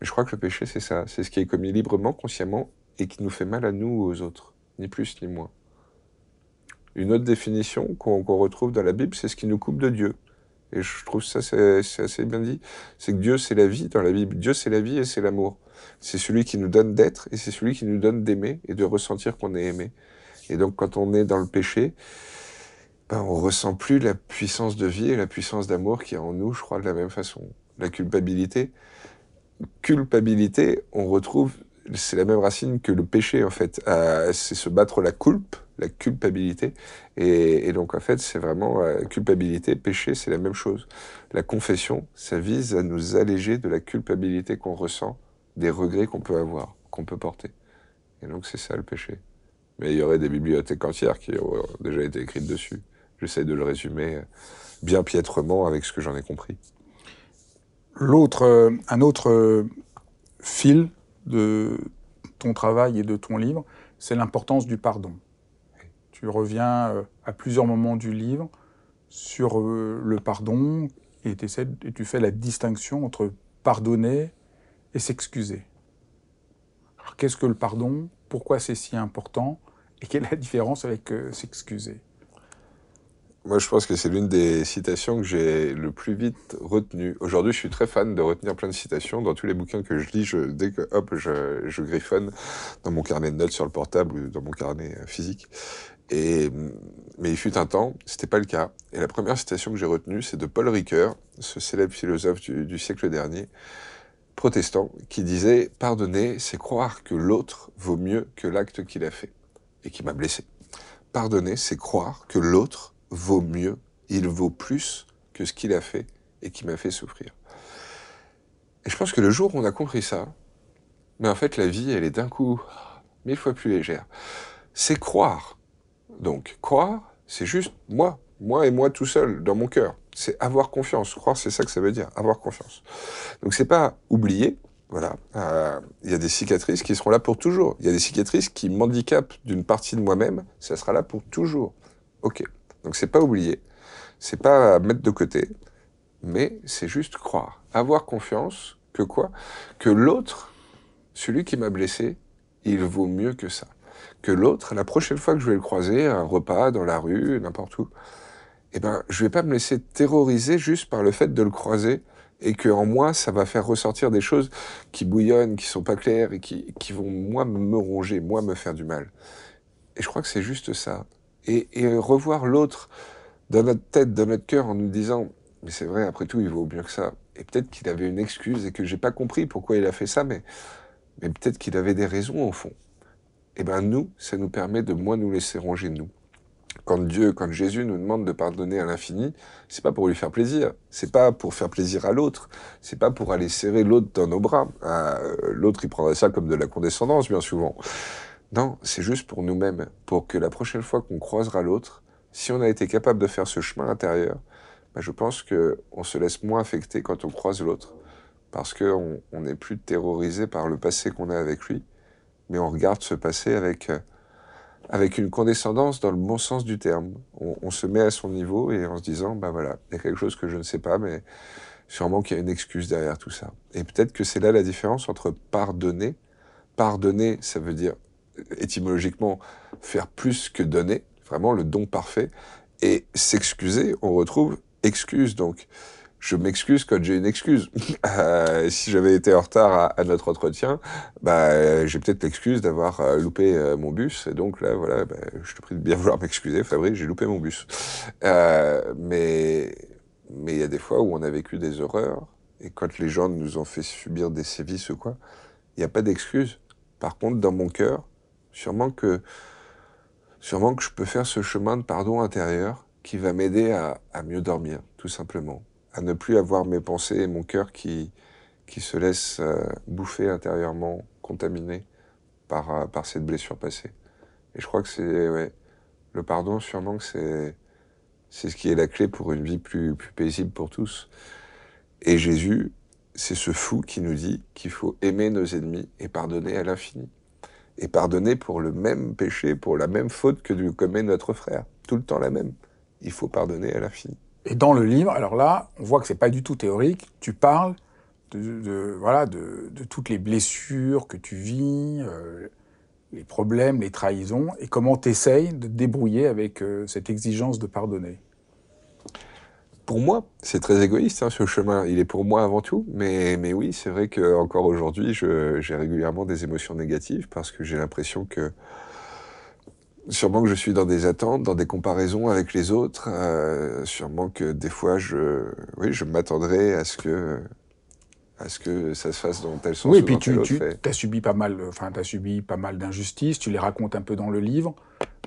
Mais je crois que le péché c'est ça, c'est ce qui est commis librement, consciemment et qui nous fait mal à nous ou aux autres, ni plus ni moins. Une autre définition qu'on qu retrouve dans la Bible, c'est ce qui nous coupe de Dieu. Et je trouve ça c'est assez bien dit. C'est que Dieu c'est la vie dans la Bible. Dieu c'est la vie et c'est l'amour. C'est celui qui nous donne d'être et c'est celui qui nous donne d'aimer et de ressentir qu'on est aimé. Et donc quand on est dans le péché, ben, on ressent plus la puissance de vie et la puissance d'amour qui est en nous, je crois, de la même façon. La culpabilité. Culpabilité, on retrouve c'est la même racine que le péché en fait. Euh, c'est se battre la culpe, la culpabilité. Et, donc en fait, c'est vraiment euh, culpabilité, péché, c'est la même chose. La confession, ça vise à nous alléger de la culpabilité qu'on ressent, des regrets qu'on peut avoir, qu'on peut porter. Et donc c'est ça le péché. Mais il y aurait des bibliothèques entières qui ont déjà été écrites dessus. J'essaie de le résumer euh, bien piètrement avec ce que j'en ai compris. L'autre, euh, un autre fil de ton travail et de ton livre, c'est l'importance du pardon. Tu reviens euh, à plusieurs moments du livre sur euh, le pardon et, tu fais la distinction entre pardonner et s'excuser. Alors qu'est-ce que le pardon? Pourquoi c'est si important? Et quelle est la différence avec euh, s'excuser? Moi, je pense que c'est l'une des citations que j'ai le plus vite retenues. Aujourd'hui, je suis très fan de retenir plein de citations. Dans tous les bouquins que je lis, dès que hop, je, griffonne dans mon carnet de notes sur le portable ou dans mon carnet physique. Et, mais il fut un temps, c'était pas le cas. Et la première citation que j'ai retenue, c'est de Paul Ricoeur, ce célèbre philosophe du, du siècle dernier, protestant, qui disait Pardonner, c'est croire que l'autre vaut mieux que l'acte qu'il a fait et qui m'a blessé. Pardonner, c'est croire que l'autre vaut mieux, il vaut plus que ce qu'il a fait et qui m'a fait souffrir. Et je pense que le jour où on a compris ça, mais en fait la vie, elle est d'un coup mille fois plus légère. C'est croire. Donc croire, c'est juste moi, moi et moi tout seul, dans mon cœur. C'est avoir confiance. Croire, c'est ça que ça veut dire, avoir confiance. Donc c'est pas oublier, voilà. Euh, il y a des cicatrices qui seront là pour toujours. Il y a des cicatrices qui m'handicapent d'une partie de moi-même, ça sera là pour toujours. Ok. Donc c'est pas oublier, c'est pas mettre de côté, mais c'est juste croire, avoir confiance que quoi? Que l'autre, celui qui m'a blessé, il vaut mieux que ça. Que l'autre, la prochaine fois que je vais le croiser, un repas, dans la rue, n'importe où, eh ben, je vais pas me laisser terroriser juste par le fait de le croiser et que en moi, ça va faire ressortir des choses qui bouillonnent, qui sont pas claires et qui, vont, moi, me ronger, moi, me faire du mal. Et je crois que c'est juste ça. Et, revoir l'autre dans notre tête, dans notre cœur, en nous disant, mais c'est vrai, après tout, il vaut mieux que ça. Et peut-être qu'il avait une excuse et que j'ai pas compris pourquoi il a fait ça, mais peut-être qu'il avait des raisons au fond. Et ben nous, ça nous permet de moins nous laisser ronger nous. Quand Dieu, quand Jésus nous demande de pardonner à l'infini, c'est pas pour lui faire plaisir, c'est pas pour faire plaisir à l'autre, c'est pas pour aller serrer l'autre dans nos bras. Euh, l'autre, il prendrait ça comme de la condescendance, bien souvent. Non, c'est juste pour nous-mêmes, pour que la prochaine fois qu'on croisera l'autre, si on a été capable de faire ce chemin intérieur, bah, je pense que on se laisse moins affecter quand on croise l'autre, parce qu'on n'est plus terrorisé par le passé qu'on a avec lui, mais on regarde ce passé avec euh, avec une condescendance dans le bon sens du terme. On, on, se met à son niveau et en se disant, ben voilà, il y a quelque chose que je ne sais pas, mais sûrement qu'il y a une excuse derrière tout ça. Et peut-être que c'est là la différence entre pardonner. Pardonner, ça veut dire étymologiquement faire plus que donner, vraiment le don parfait. Et s'excuser, on retrouve excuse. Donc, je m'excuse quand j'ai une excuse. Euh, si j'avais été en retard à, notre entretien, bah, j'ai peut-être l'excuse d'avoir euh, loupé euh, mon bus. Et donc là, voilà, bah, je te prie de bien vouloir m'excuser, Fabrice, j'ai loupé mon bus. Euh, mais mais il y a des fois où on a vécu des horreurs, et quand les gens nous ont fait subir des sévices ou quoi, il n'y a pas d'excuse. Par contre, dans mon cœur, sûrement que sûrement que je peux faire ce chemin de pardon intérieur qui va m'aider à mieux dormir, tout simplement à ne plus avoir mes pensées et mon cœur qui, qui se laissent euh, bouffer intérieurement, contaminés par, euh, par cette blessure passée. Et je crois que c'est le pardon, sûrement que c'est c'est ce qui est la clé pour une vie plus, plus paisible pour tous. Et Jésus, c'est ce fou qui nous dit qu'il faut aimer nos ennemis et pardonner à l'infini. Et pardonner pour le même péché, pour la même faute que commet notre frère. Tout le temps la même. Il faut pardonner à l'infini. Et dans le livre, alors là, on voit que c'est pas du tout théorique. Tu parles de, voilà de, toutes les blessures que tu vis, euh, les problèmes, les trahisons, et comment tu essayes de te débrouiller avec euh, cette exigence de pardonner. Pour moi, c'est très égoïste hein, ce chemin. Il est pour moi avant tout, mais mais oui, c'est vrai que encore aujourd'hui, j'ai régulièrement des émotions négatives parce que j'ai l'impression que Sûrement que je suis dans des attentes, dans des comparaisons avec les autres. Euh, sûrement que des fois, je, oui, je m'attendrai à ce que, à ce que ça se fasse dans tel sens. Oui, et puis tu, tu as subi pas mal, enfin, as subi pas mal d'injustices. Tu les racontes un peu dans le livre.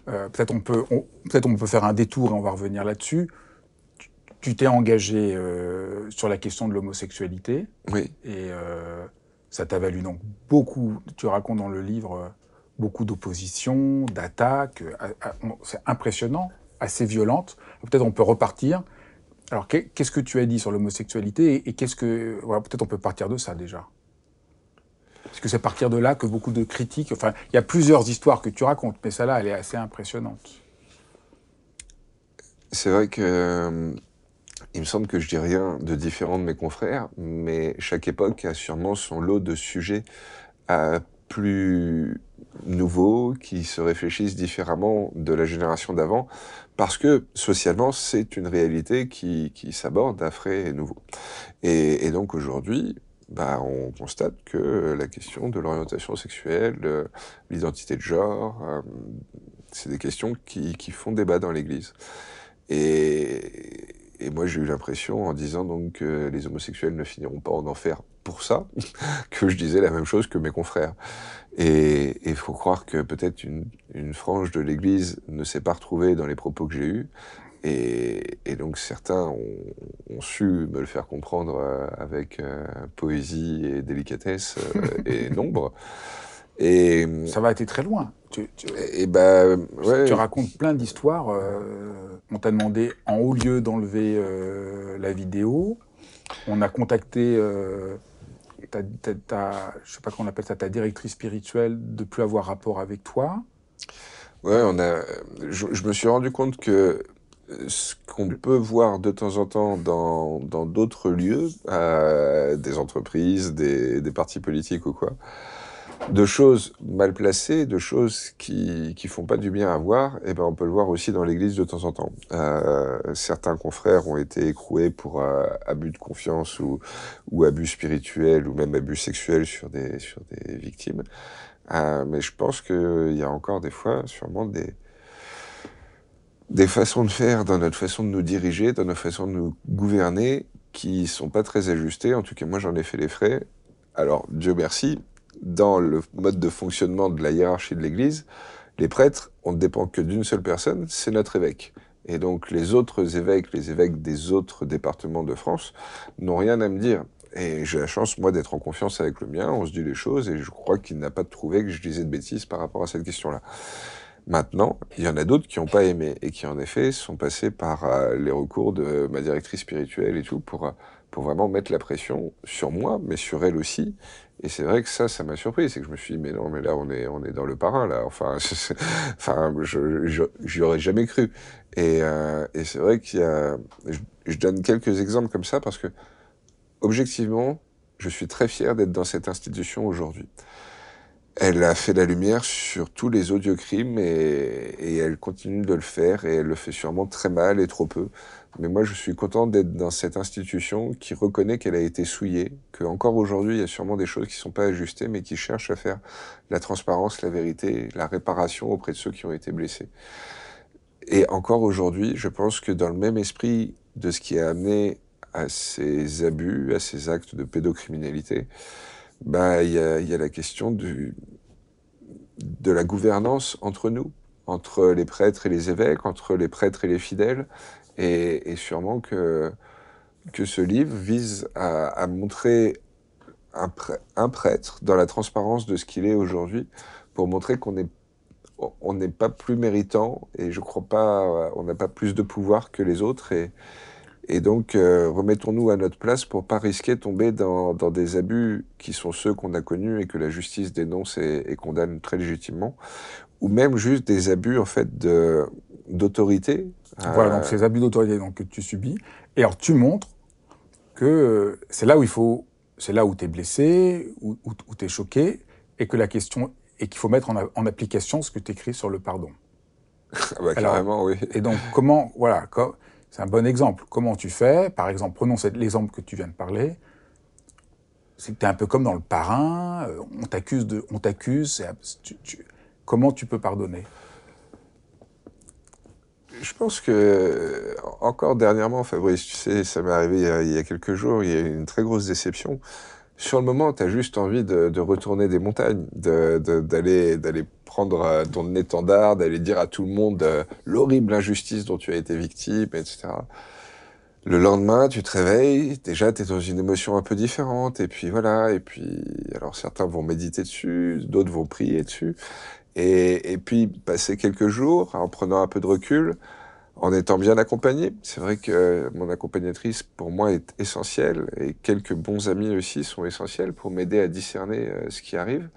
Euh, peut-être on peut, peut-être on peut faire un détour et on va revenir là-dessus. Tu- t'es engagé euh, sur la question de l'homosexualité Oui, et ça t'a valu donc beaucoup. Tu racontes dans le livre beaucoup d'opposition, d'attaques. euh, C'est impressionnant, assez violente. Peut-être on peut repartir. Alors qu'est- qu'est-ce que tu as dit sur l'homosexualité et, qu'est-ce que voilà, peut-être on peut partir de ça déjà. Parce que c'est à partir de là que beaucoup de critiques. Enfin, il y a plusieurs histoires que tu racontes, mais celle-là, elle est assez impressionnante. c'est vrai que euh, il me semble que je dis rien de différent de mes confrères, mais chaque époque a sûrement son lot de sujets à plus nouveaux, qui se réfléchissent différemment de la génération d'avant, parce que socialement, c'est une réalité qui, qui s'aborde à frais et nouveau. Et, donc aujourd'hui, bah, on constate que la question de l'orientation sexuelle, l'identité de genre, euh, c'est des questions qui, qui, font débat dans l'Église. Et, et moi, j'ai eu l'impression, en disant donc que les homosexuels ne finiront pas en enfer pour ça, que je disais la même chose que mes confrères. Et il faut croire que peut-être une, une, frange de l'Église ne s'est pas retrouvée dans les propos que j'ai eus. Et, et, donc certains ont, ont, su me le faire comprendre euh, avec euh, poésie et délicatesse euh, et nombre. Et ça va été très loin. Tu, tu, et bah, ouais. tu racontes plein d'histoires. on t'a demandé en haut lieu d'enlever la vidéo. On a contacté ta, je sais pas comment on appelle ça, ta directrice spirituelle de plus avoir rapport avec toi. Ouais, on a. Je, me suis rendu compte que ce qu'on peut voir de temps en temps dans d'autres lieux, euh, des entreprises, des, des, partis politiques ou quoi, de choses mal placées, de choses qui qui font pas du bien à voir, et eh ben on peut le voir aussi dans l'Église de temps en temps. Euh, certains confrères ont été écroués pour euh, abus de confiance ou ou abus spirituels ou même abus sexuels sur des sur des victimes. Euh, mais je pense qu'il y a encore des fois sûrement des des façons de faire dans notre façon de nous diriger, dans notre façon de nous gouverner, qui sont pas très ajustées. En tout cas, moi, j'en ai fait les frais. Alors, Dieu merci, dans le mode de fonctionnement de la hiérarchie de l'Église, les prêtres, on ne dépend que d'une seule personne, c'est notre évêque. Et donc, les autres évêques, les évêques des autres départements de France, n'ont rien à me dire. Et j'ai la chance, moi, d'être en confiance avec le mien, on se dit les choses, et je crois qu'il n'a pas trouvé que je disais de bêtises par rapport à cette question-là. Maintenant, il y en a d'autres qui n'ont pas aimé et qui, en effet, sont passés par euh, les recours de ma directrice spirituelle et tout pour, euh, pour vraiment mettre la pression sur moi, mais sur elle aussi. Et c'est vrai que ça, ça m'a surpris. C'est que je me suis dit, mais non, mais là, on est, on est dans le parrain, là. Enfin, enfin j'y aurais jamais cru. Et, euh, et c'est vrai qu'il y a, je, donne quelques exemples comme ça parce que, objectivement, je suis très fier d'être dans cette institution aujourd'hui. Elle a fait la lumière sur tous les audiocrimes et, et elle continue de le faire et elle le fait sûrement très mal et trop peu. Mais moi, je suis content d'être dans cette institution qui reconnaît qu'elle a été souillée, que encore aujourd'hui, il y a sûrement des choses qui sont pas ajustées, mais qui cherchent à faire la transparence, la vérité, la réparation auprès de ceux qui ont été blessés. Et encore aujourd'hui, je pense que dans le même esprit de ce qui a amené à ces abus, à ces actes de pédocriminalité, bah, il y a, y a la question de la gouvernance entre nous, entre les prêtres et les évêques, entre les prêtres et les fidèles, et, sûrement que, que ce livre vise à, montrer un, prêtre, dans la transparence de ce qu'il est aujourd'hui, pour montrer qu'on est on n'est pas plus méritant et je crois pas on n'a pas plus de pouvoir que les autres et, et donc, euh, remettons-nous à notre place pour pas risquer de tomber dans, des abus qui sont ceux qu'on a connus et que la justice dénonce et, et, condamne très légitimement, ou même juste des abus en fait d'autorité. Voilà, euh... donc ces abus d'autorité donc que tu subis. Et alors tu montres que euh, c'est là où il faut, c'est là où tu es blessé, où, où, où tu es choqué, et que la question et qu'il faut mettre en, en, application ce que tu écris sur le pardon. ah bah, carrément, alors, oui. Et donc comment, voilà. C'est un bon exemple. Comment tu fais? Par exemple, prenons l'exemple que tu viens de parler. C'est que tu es un peu comme dans le parrain, euh, on t'accuse de. On t'accuse, tu, tu, comment tu peux pardonner? Je pense que, encore dernièrement, Fabrice, tu sais, ça m'est arrivé il y, a, quelques jours, il y a eu une très grosse déception. Sur le moment, tu as juste envie de, de, retourner des montagnes, d'aller d'aller prendre ton étendard, d'aller dire à tout le monde euh, l'horrible injustice dont tu as été victime, etc. Le lendemain, tu te réveilles, déjà tu es dans une émotion un peu différente, et puis voilà, et puis alors certains vont méditer dessus, d'autres vont prier dessus, et, puis passer quelques jours en prenant un peu de recul, en étant bien accompagné. C'est vrai que mon accompagnatrice, pour moi, est essentielle et quelques bons amis aussi sont essentiels pour m'aider à discerner euh, ce qui arrive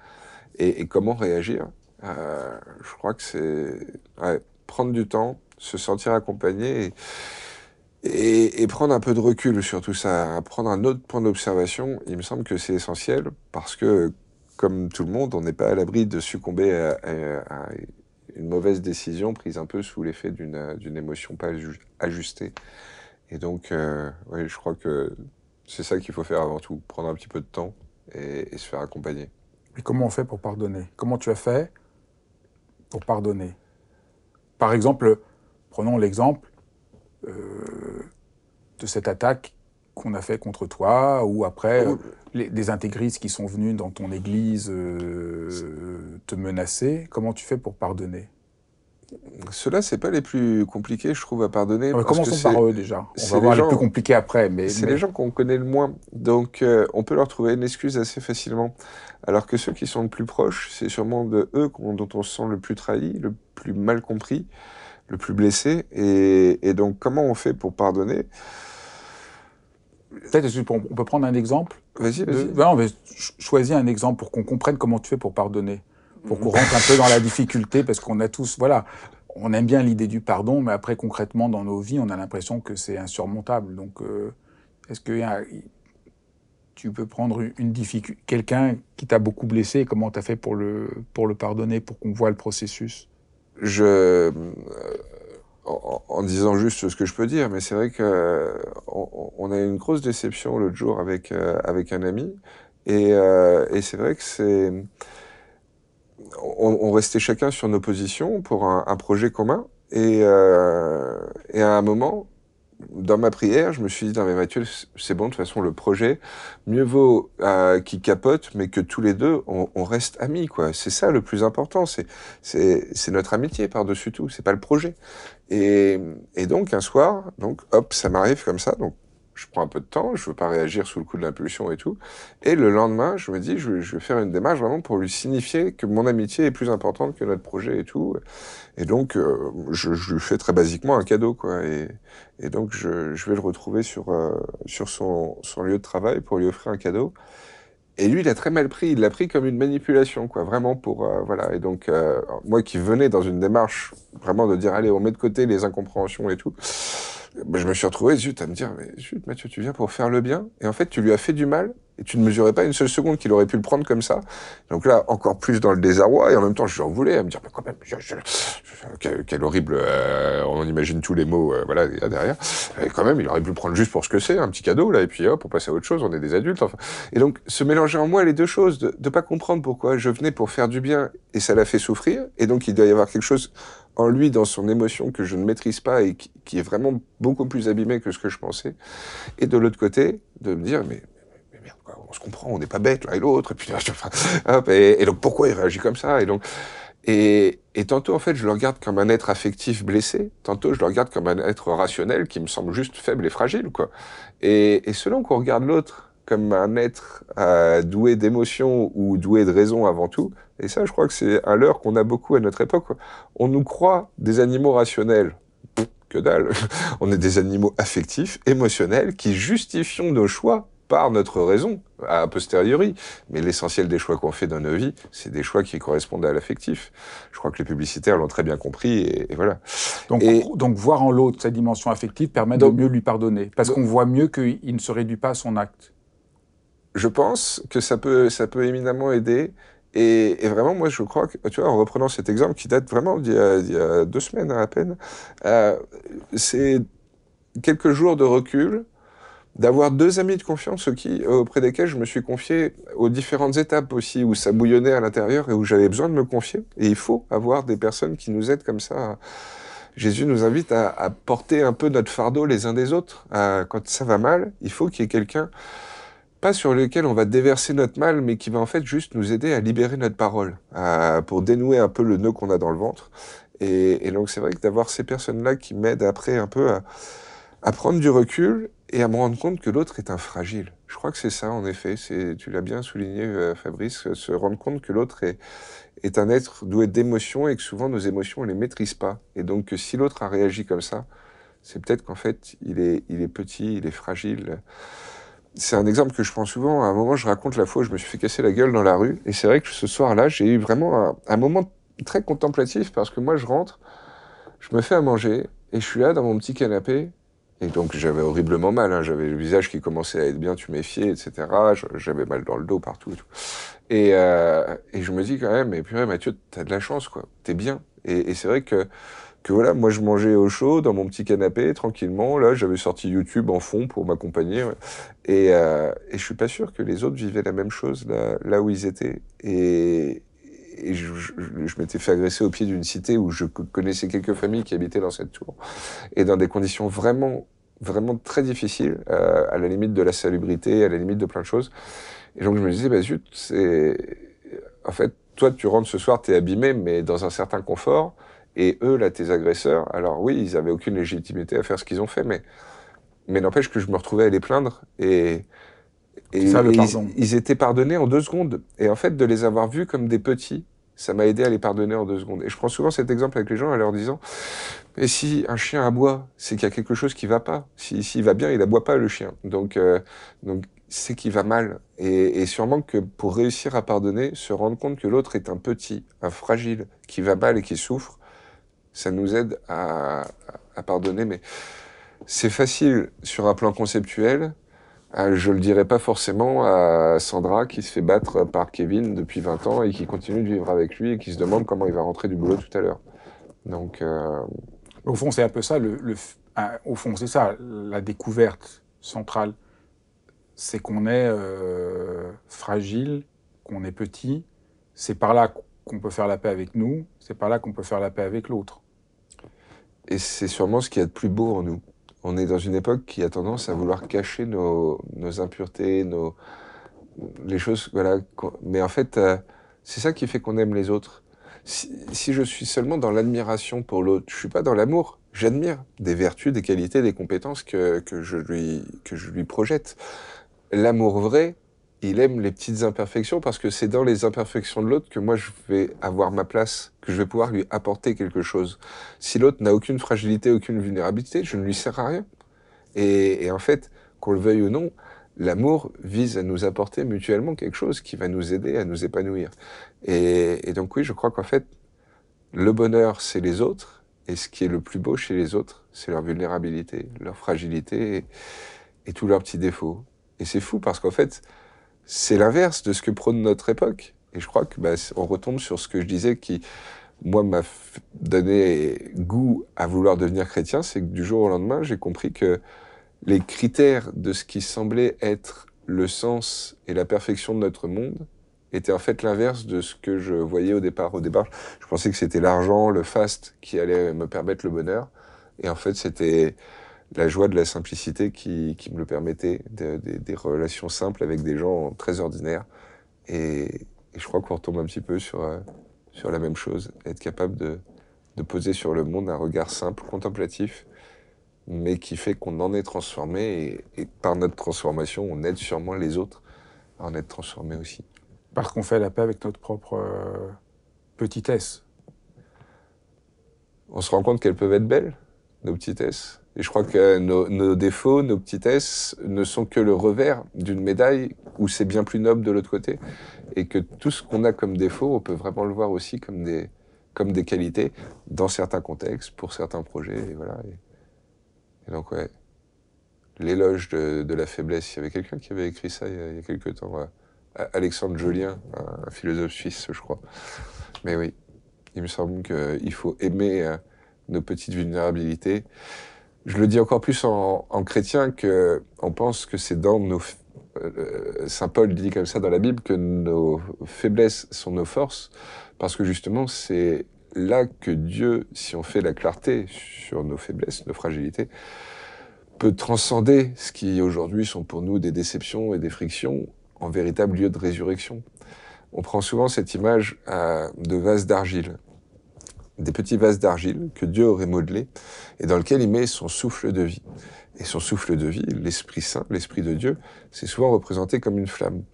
et, comment réagir. Euh, je crois que c'est ouais, prendre du temps, se sentir accompagné et, prendre un peu de recul sur tout ça, prendre un autre point d'observation. Il me semble que c'est essentiel parce que comme tout le monde, on n'est pas à l'abri de succomber à, une mauvaise décision prise un peu sous l'effet d'une émotion pas ajustée. Et donc, euh, je crois que c'est ça qu'il faut faire avant tout, prendre un petit peu de temps et, se faire accompagner. Et comment on fait pour pardonner? Comment tu as fait pour pardonner? Par exemple, prenons l'exemple euh, de cette attaque qu'on a fait contre toi, ou après oh. les, des intégristes qui sont venus dans ton église euh, te menacer. Comment tu fais pour pardonner? Ceux-là, c'est pas les plus compliqués, je trouve, à pardonner. commençons par eux déjà. On va voir les, plus compliqués après. Mais, c'est les gens qu'on connaît le moins. Donc, euh, on peut leur trouver une excuse assez facilement. Alors que ceux qui sont le plus proches, c'est sûrement de eux dont on se sent le plus trahi, le plus mal compris, le plus blessé. Et, et donc, comment on fait pour pardonner? Peut-être on peut prendre un exemple. Vas-y, vas-y. Ben choisis un exemple pour qu'on comprenne comment tu fais pour pardonner pour qu'on rentre un peu dans la difficulté, parce qu'on a tous, voilà, on aime bien l'idée du pardon, mais après concrètement dans nos vies, on a l'impression que c'est insurmontable. Donc, euh, est-ce que tu peux prendre une difficulté, quelqu'un qui t'a beaucoup blessé, comment tu as fait pour le, pour le pardonner, pour qu'on voit le processus? Je, euh, en, disant juste ce que je peux dire, mais c'est vrai que on, a eu une grosse déception l'autre jour avec euh, avec un ami, et, et c'est vrai que c'est on, restait chacun sur nos positions pour un, projet commun. Euh, et, à un moment, dans ma prière, je me suis dit, non mais Mathieu, c'est bon, de toute façon, le projet, mieux vaut euh, qu'il capote, mais que tous les deux, on, reste amis, quoi. C'est ça le plus important, c'est c'est notre amitié par-dessus tout, c'est pas le projet. Et, et donc, un soir, donc, hop, ça m'arrive comme ça, donc je prends un peu de temps, je veux pas réagir sous le coup de l'impulsion et tout. Et le lendemain, je me dis, je, vais faire une démarche vraiment pour lui signifier que mon amitié est plus importante que notre projet et tout. Et donc, euh, je, lui fais très basiquement un cadeau, quoi. Et, donc, je, vais le retrouver sur, euh, sur son, lieu de travail pour lui offrir un cadeau. Et lui, il a très mal pris. Il l'a pris comme une manipulation, quoi, vraiment pour euh, voilà. Et donc, moi qui venais dans une démarche vraiment de dire, allez, on met de côté les incompréhensions et tout je me suis retrouvé zut, à me dire, mais zut, Mathieu, tu viens pour faire le bien, et en fait, tu lui as fait du mal, et tu ne mesurais pas une seule seconde qu'il aurait pu le prendre comme ça. Donc là, encore plus dans le désarroi, et en même temps, je lui en voulais, à me dire, mais quand même, quel, horrible, euh, on imagine tous les mots, euh, voilà, derrière. Et quand même, il aurait pu le prendre juste pour ce que c'est, un petit cadeau, là, et puis hop, pour passer à autre chose, on est des adultes, enfin. Et donc, se mélanger en moi les deux choses, de, de pas comprendre pourquoi je venais pour faire du bien, et ça l'a fait souffrir, et donc il doit y avoir quelque chose en lui, dans son émotion que je ne maîtrise pas et qui, est vraiment beaucoup plus abîmé que ce que je pensais. Et de l'autre côté, de me dire, mais, on se comprend, on n'est pas bête l'un et l'autre. Et puis, hop, et, donc pourquoi il réagit comme ça Et donc, et, et, tantôt, en fait, je le regarde comme un être affectif blessé. Tantôt, je le regarde comme un être rationnel qui me semble juste faible et fragile, quoi. Et, et selon qu'on regarde l'autre comme un être euh, doué d'émotions ou doué de raison avant tout. Et ça, je crois que c'est un leurre qu'on a beaucoup à notre époque. On nous croit des animaux rationnels. que dalle. On est des animaux affectifs, émotionnels, qui justifions nos choix par notre raison, a posteriori. Mais l'essentiel des choix qu'on fait dans nos vies, c'est des choix qui correspondent à l'affectif. Je crois que les publicitaires l'ont très bien compris, et, voilà. Donc, donc voir en l'autre sa dimension affective permet de mieux lui pardonner, parce qu'on voit mieux qu'il ne se réduit pas à son acte je pense que ça peut, ça peut éminemment aider. Et, et, vraiment, moi, je crois que, tu vois, en reprenant cet exemple qui date vraiment d'il y, a deux semaines à peine, euh, c'est quelques jours de recul, d'avoir deux amis de confiance qui, auprès desquels je me suis confié aux différentes étapes aussi, où ça bouillonnait à l'intérieur et où j'avais besoin de me confier. Et il faut avoir des personnes qui nous aident comme ça. Jésus nous invite à, à porter un peu notre fardeau les uns des autres. quand ça va mal, il faut qu'il y ait quelqu'un pas sur lequel on va déverser notre mal, mais qui va en fait juste nous aider à libérer notre parole, pour dénouer un peu le nœud qu'on a dans le ventre. Et, donc c'est vrai que d'avoir ces personnes-là qui m'aident après un peu à, prendre du recul et à me rendre compte que l'autre est un fragile. Je crois que c'est ça, en effet. Tu l'as bien souligné, euh, Fabrice, se rendre compte que l'autre est, un être doué d'émotions et que souvent nos émotions, on les maîtrise pas. Et donc que si l'autre a réagi comme ça, c'est peut-être qu'en fait, il est petit, il est fragile c'est un exemple que je prends souvent. À un moment, je raconte la fois où je me suis fait casser la gueule dans la rue. Et c'est vrai que ce soir-là, j'ai eu vraiment un, moment très contemplatif parce que moi, je rentre, je me fais à manger et je suis là dans mon petit canapé. Et donc, j'avais horriblement mal. Hein. J'avais le visage qui commençait à être bien tuméfié, etc. J'avais mal dans le dos partout et tout. Et, euh, et je me dis quand même, mais purée, Mathieu, t'as de la chance, quoi. T'es bien. Et c'est vrai que, que voilà, moi je mangeais au chaud dans mon petit canapé tranquillement. Là, j'avais sorti YouTube en fond pour m'accompagner. Et, euh, et je suis pas sûr que les autres vivaient la même chose là, là où ils étaient. Et, je, je m'étais fait agresser au pied d'une cité où je connaissais quelques familles qui habitaient dans cette tour et dans des conditions vraiment vraiment très difficiles, euh, à la limite de la salubrité, à la limite de plein de choses. Et donc je me disais, bah zut, c'est... En fait, toi, tu rentres ce soir, t'es abîmé, mais dans un certain confort. Et eux, là, tes agresseurs, alors oui, ils avaient aucune légitimité à faire ce qu'ils ont fait, mais, mais n'empêche que je me retrouvais à les plaindre. Et, et, ça, ils, ils étaient pardonnés en deux secondes. Et en fait, de les avoir vus comme des petits, ça m'a aidé à les pardonner en deux secondes. Et je prends souvent cet exemple avec les gens en leur disant, mais si un chien aboie, c'est qu'il y a quelque chose qui va pas. S'il si, va bien, il aboie pas le chien. Donc, euh, donc c'est qu'il va mal. Et, et, sûrement que pour réussir à pardonner, se rendre compte que l'autre est un petit, un fragile, qui va mal et qui souffre, ça nous aide à, à pardonner. Mais c'est facile sur un plan conceptuel. Euh, je le dirais pas forcément à Sandra qui se fait battre par Kevin depuis 20 ans et qui continue de vivre avec lui et qui se demande comment il va rentrer du boulot tout à l'heure. Donc, euh... au fond, c'est un peu ça. Le, au fond, c'est ça la découverte centrale c'est qu'on est euh, fragile, qu'on est petit. C'est par là qu'on peut faire la paix avec nous, c'est par là qu'on peut faire la paix avec l'autre. Et c'est sûrement ce qu'il y a de plus beau en nous. On est dans une époque qui a tendance à vouloir cacher nos, impuretés, nos, les choses. Mais en fait, euh, c'est ça qui fait qu'on aime les autres. Si, si, je suis seulement dans l'admiration pour l'autre, je suis pas dans l'amour. J'admire des vertus, des qualités, des compétences que, que, je, lui, que je lui projette l'amour vrai, il aime les petites imperfections parce que c'est dans les imperfections de l'autre que moi je vais avoir ma place, que je vais pouvoir lui apporter quelque chose. Si l'autre n'a aucune fragilité, aucune vulnérabilité, je ne lui sers à rien. Et, en fait, qu'on le veuille ou non, l'amour vise à nous apporter mutuellement quelque chose qui va nous aider à nous épanouir. Et, donc oui, je crois qu'en fait, le bonheur, c'est les autres, et ce qui est le plus beau chez les autres, c'est leur vulnérabilité, leur fragilité et tous leurs petits défauts. Et c'est fou parce qu'en fait, c'est l'inverse de ce que prône notre époque. Et je crois que bah, on retombe sur ce que je disais qui, moi, m'a donné goût à vouloir devenir chrétien, c'est que du jour au lendemain, j'ai compris que les critères de ce qui semblait être le sens et la perfection de notre monde étaient en fait l'inverse de ce que je voyais au départ. Au départ, je pensais que c'était l'argent, le faste qui allait me permettre le bonheur. Et en fait, c'était la joie de la simplicité qui, qui me le permettait, de, de, des relations simples avec des gens très ordinaires. Et, et je crois qu'on retombe un petit peu sur, euh, sur la même chose, être capable de, de poser sur le monde un regard simple, contemplatif, mais qui fait qu'on en est transformé et, et, par notre transformation, on aide sûrement les autres à en être transformés aussi. Parce qu'on fait la paix avec notre propre euh, petitesse. On se rend compte qu'elles peuvent être belles, nos petitesses. Et je crois que nos, nos, défauts, nos petitesses ne sont que le revers d'une médaille où c'est bien plus noble de l'autre côté. Et que tout ce qu'on a comme défaut, on peut vraiment le voir aussi comme des, comme des qualités dans certains contextes, pour certains projets. Et voilà. Et, donc, ouais, l'éloge de, de, la faiblesse. Il y avait quelqu'un qui avait écrit ça il y a, il quelques temps. Ouais. Alexandre Jolien, un philosophe suisse, je crois. Mais oui, il me semble qu'il faut aimer euh, nos petites vulnérabilités je le dis encore plus en, en chrétien que on pense que c'est dans nos euh, Saint Paul dit comme ça dans la Bible que nos faiblesses sont nos forces parce que justement c'est là que Dieu, si on fait la clarté sur nos faiblesses, nos fragilités, peut transcender ce qui aujourd'hui sont pour nous des déceptions et des frictions en véritable lieu de résurrection. On prend souvent cette image euh, de vase d'argile des petits vases d'argile que Dieu aurait modelés et dans lequel il met son souffle de vie. Et son souffle de vie, l'Esprit Saint, l'Esprit de Dieu, c'est souvent représenté comme une flamme.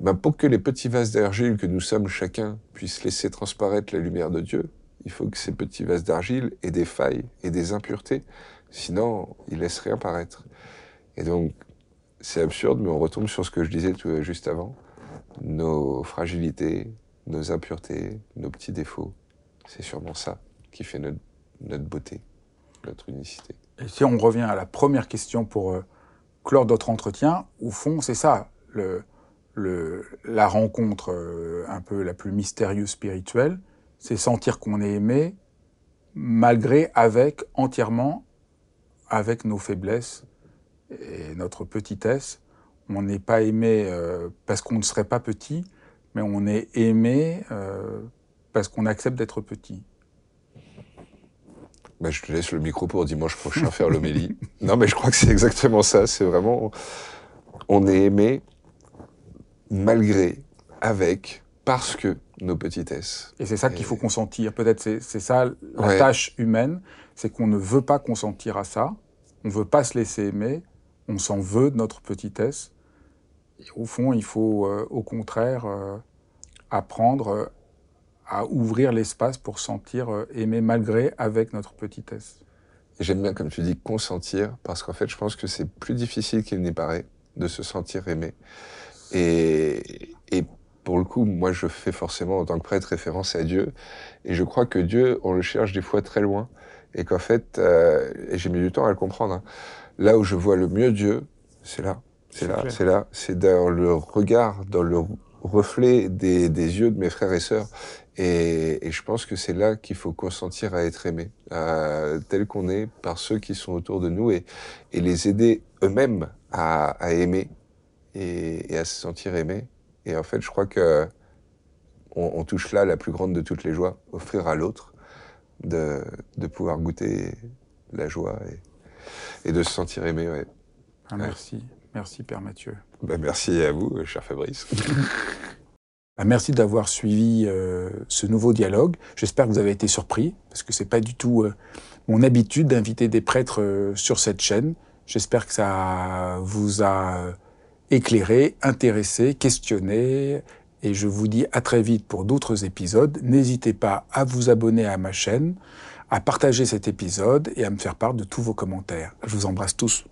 Et ben pour que les petits vases d'argile que nous sommes chacun puissent laisser transparaître la lumière de Dieu, il faut que ces petits vases d'argile aient des failles et des impuretés, sinon ils laissent rien paraître. Et donc c'est absurde, mais on retombe sur ce que je disais tout, juste avant. Nos fragilités, nos impuretés, nos petits défauts, c'est sûrement ça qui fait notre, beauté, notre unicité. Et si on revient à la première question pour euh, clore notre entretien, au fond, c'est ça. La rencontre euh, un peu la plus mystérieuse spirituelle, c'est sentir qu'on est aimé malgré, avec, entièrement, avec nos faiblesses et notre petitesse. On n'est pas aimé euh, parce qu'on ne serait pas petit, mais on est aimé parce qu'on accepte d'être petit. Bah, je te laisse le micro pour dimanche prochain faire l'homélie. non, mais je crois que c'est exactement ça. C'est vraiment, on est aimé malgré, avec, parce que nos petitesses. Et c'est ça qu'il faut consentir. Peut-être c'est, c'est ça la tâche humaine, c'est qu'on ne veut pas consentir à ça. On ne veut pas se laisser aimer. On s'en veut de notre petitesse. Et au fond, il faut euh, au contraire euh, apprendre euh, à ouvrir l'espace pour sentir aimer malgré avec notre petitesse. J'aime bien, comme tu dis, consentir, parce qu'en fait, je pense que c'est plus difficile qu'il n'y paraît de se sentir aimé. Et, et pour le coup, moi, je fais forcément, en tant que prêtre, référence à Dieu. Et je crois que Dieu, on le cherche des fois très loin. Et qu'en fait, euh, et j'ai mis du temps à le comprendre, hein, là où je vois le mieux Dieu, c'est là. C'est là, c'est là. C'est dans le regard, dans le reflet des, des, yeux de mes frères et sœurs. Et, et je pense que c'est là qu'il faut consentir à être aimé, tel qu'on est, par ceux qui sont autour de nous, et, et les aider eux-mêmes à, à aimer et, et, à se sentir aimé. Et en fait, je crois que on, on, touche là la plus grande de toutes les joies, offrir à l'autre de, de, pouvoir goûter la joie et, et de se sentir aimé. Ouais. Ah, merci, ouais. merci Père Mathieu. Ben, merci à vous, cher Fabrice. Ben, merci d'avoir suivi euh, ce nouveau dialogue. J'espère que vous avez été surpris, parce que c'est pas du tout euh, mon habitude d'inviter des prêtres euh, sur cette chaîne. J'espère que ça vous a éclairer, intéresser, questionner. Et je vous dis à très vite pour d'autres épisodes. N'hésitez pas à vous abonner à ma chaîne, à partager cet épisode et à me faire part de tous vos commentaires. Je vous embrasse tous.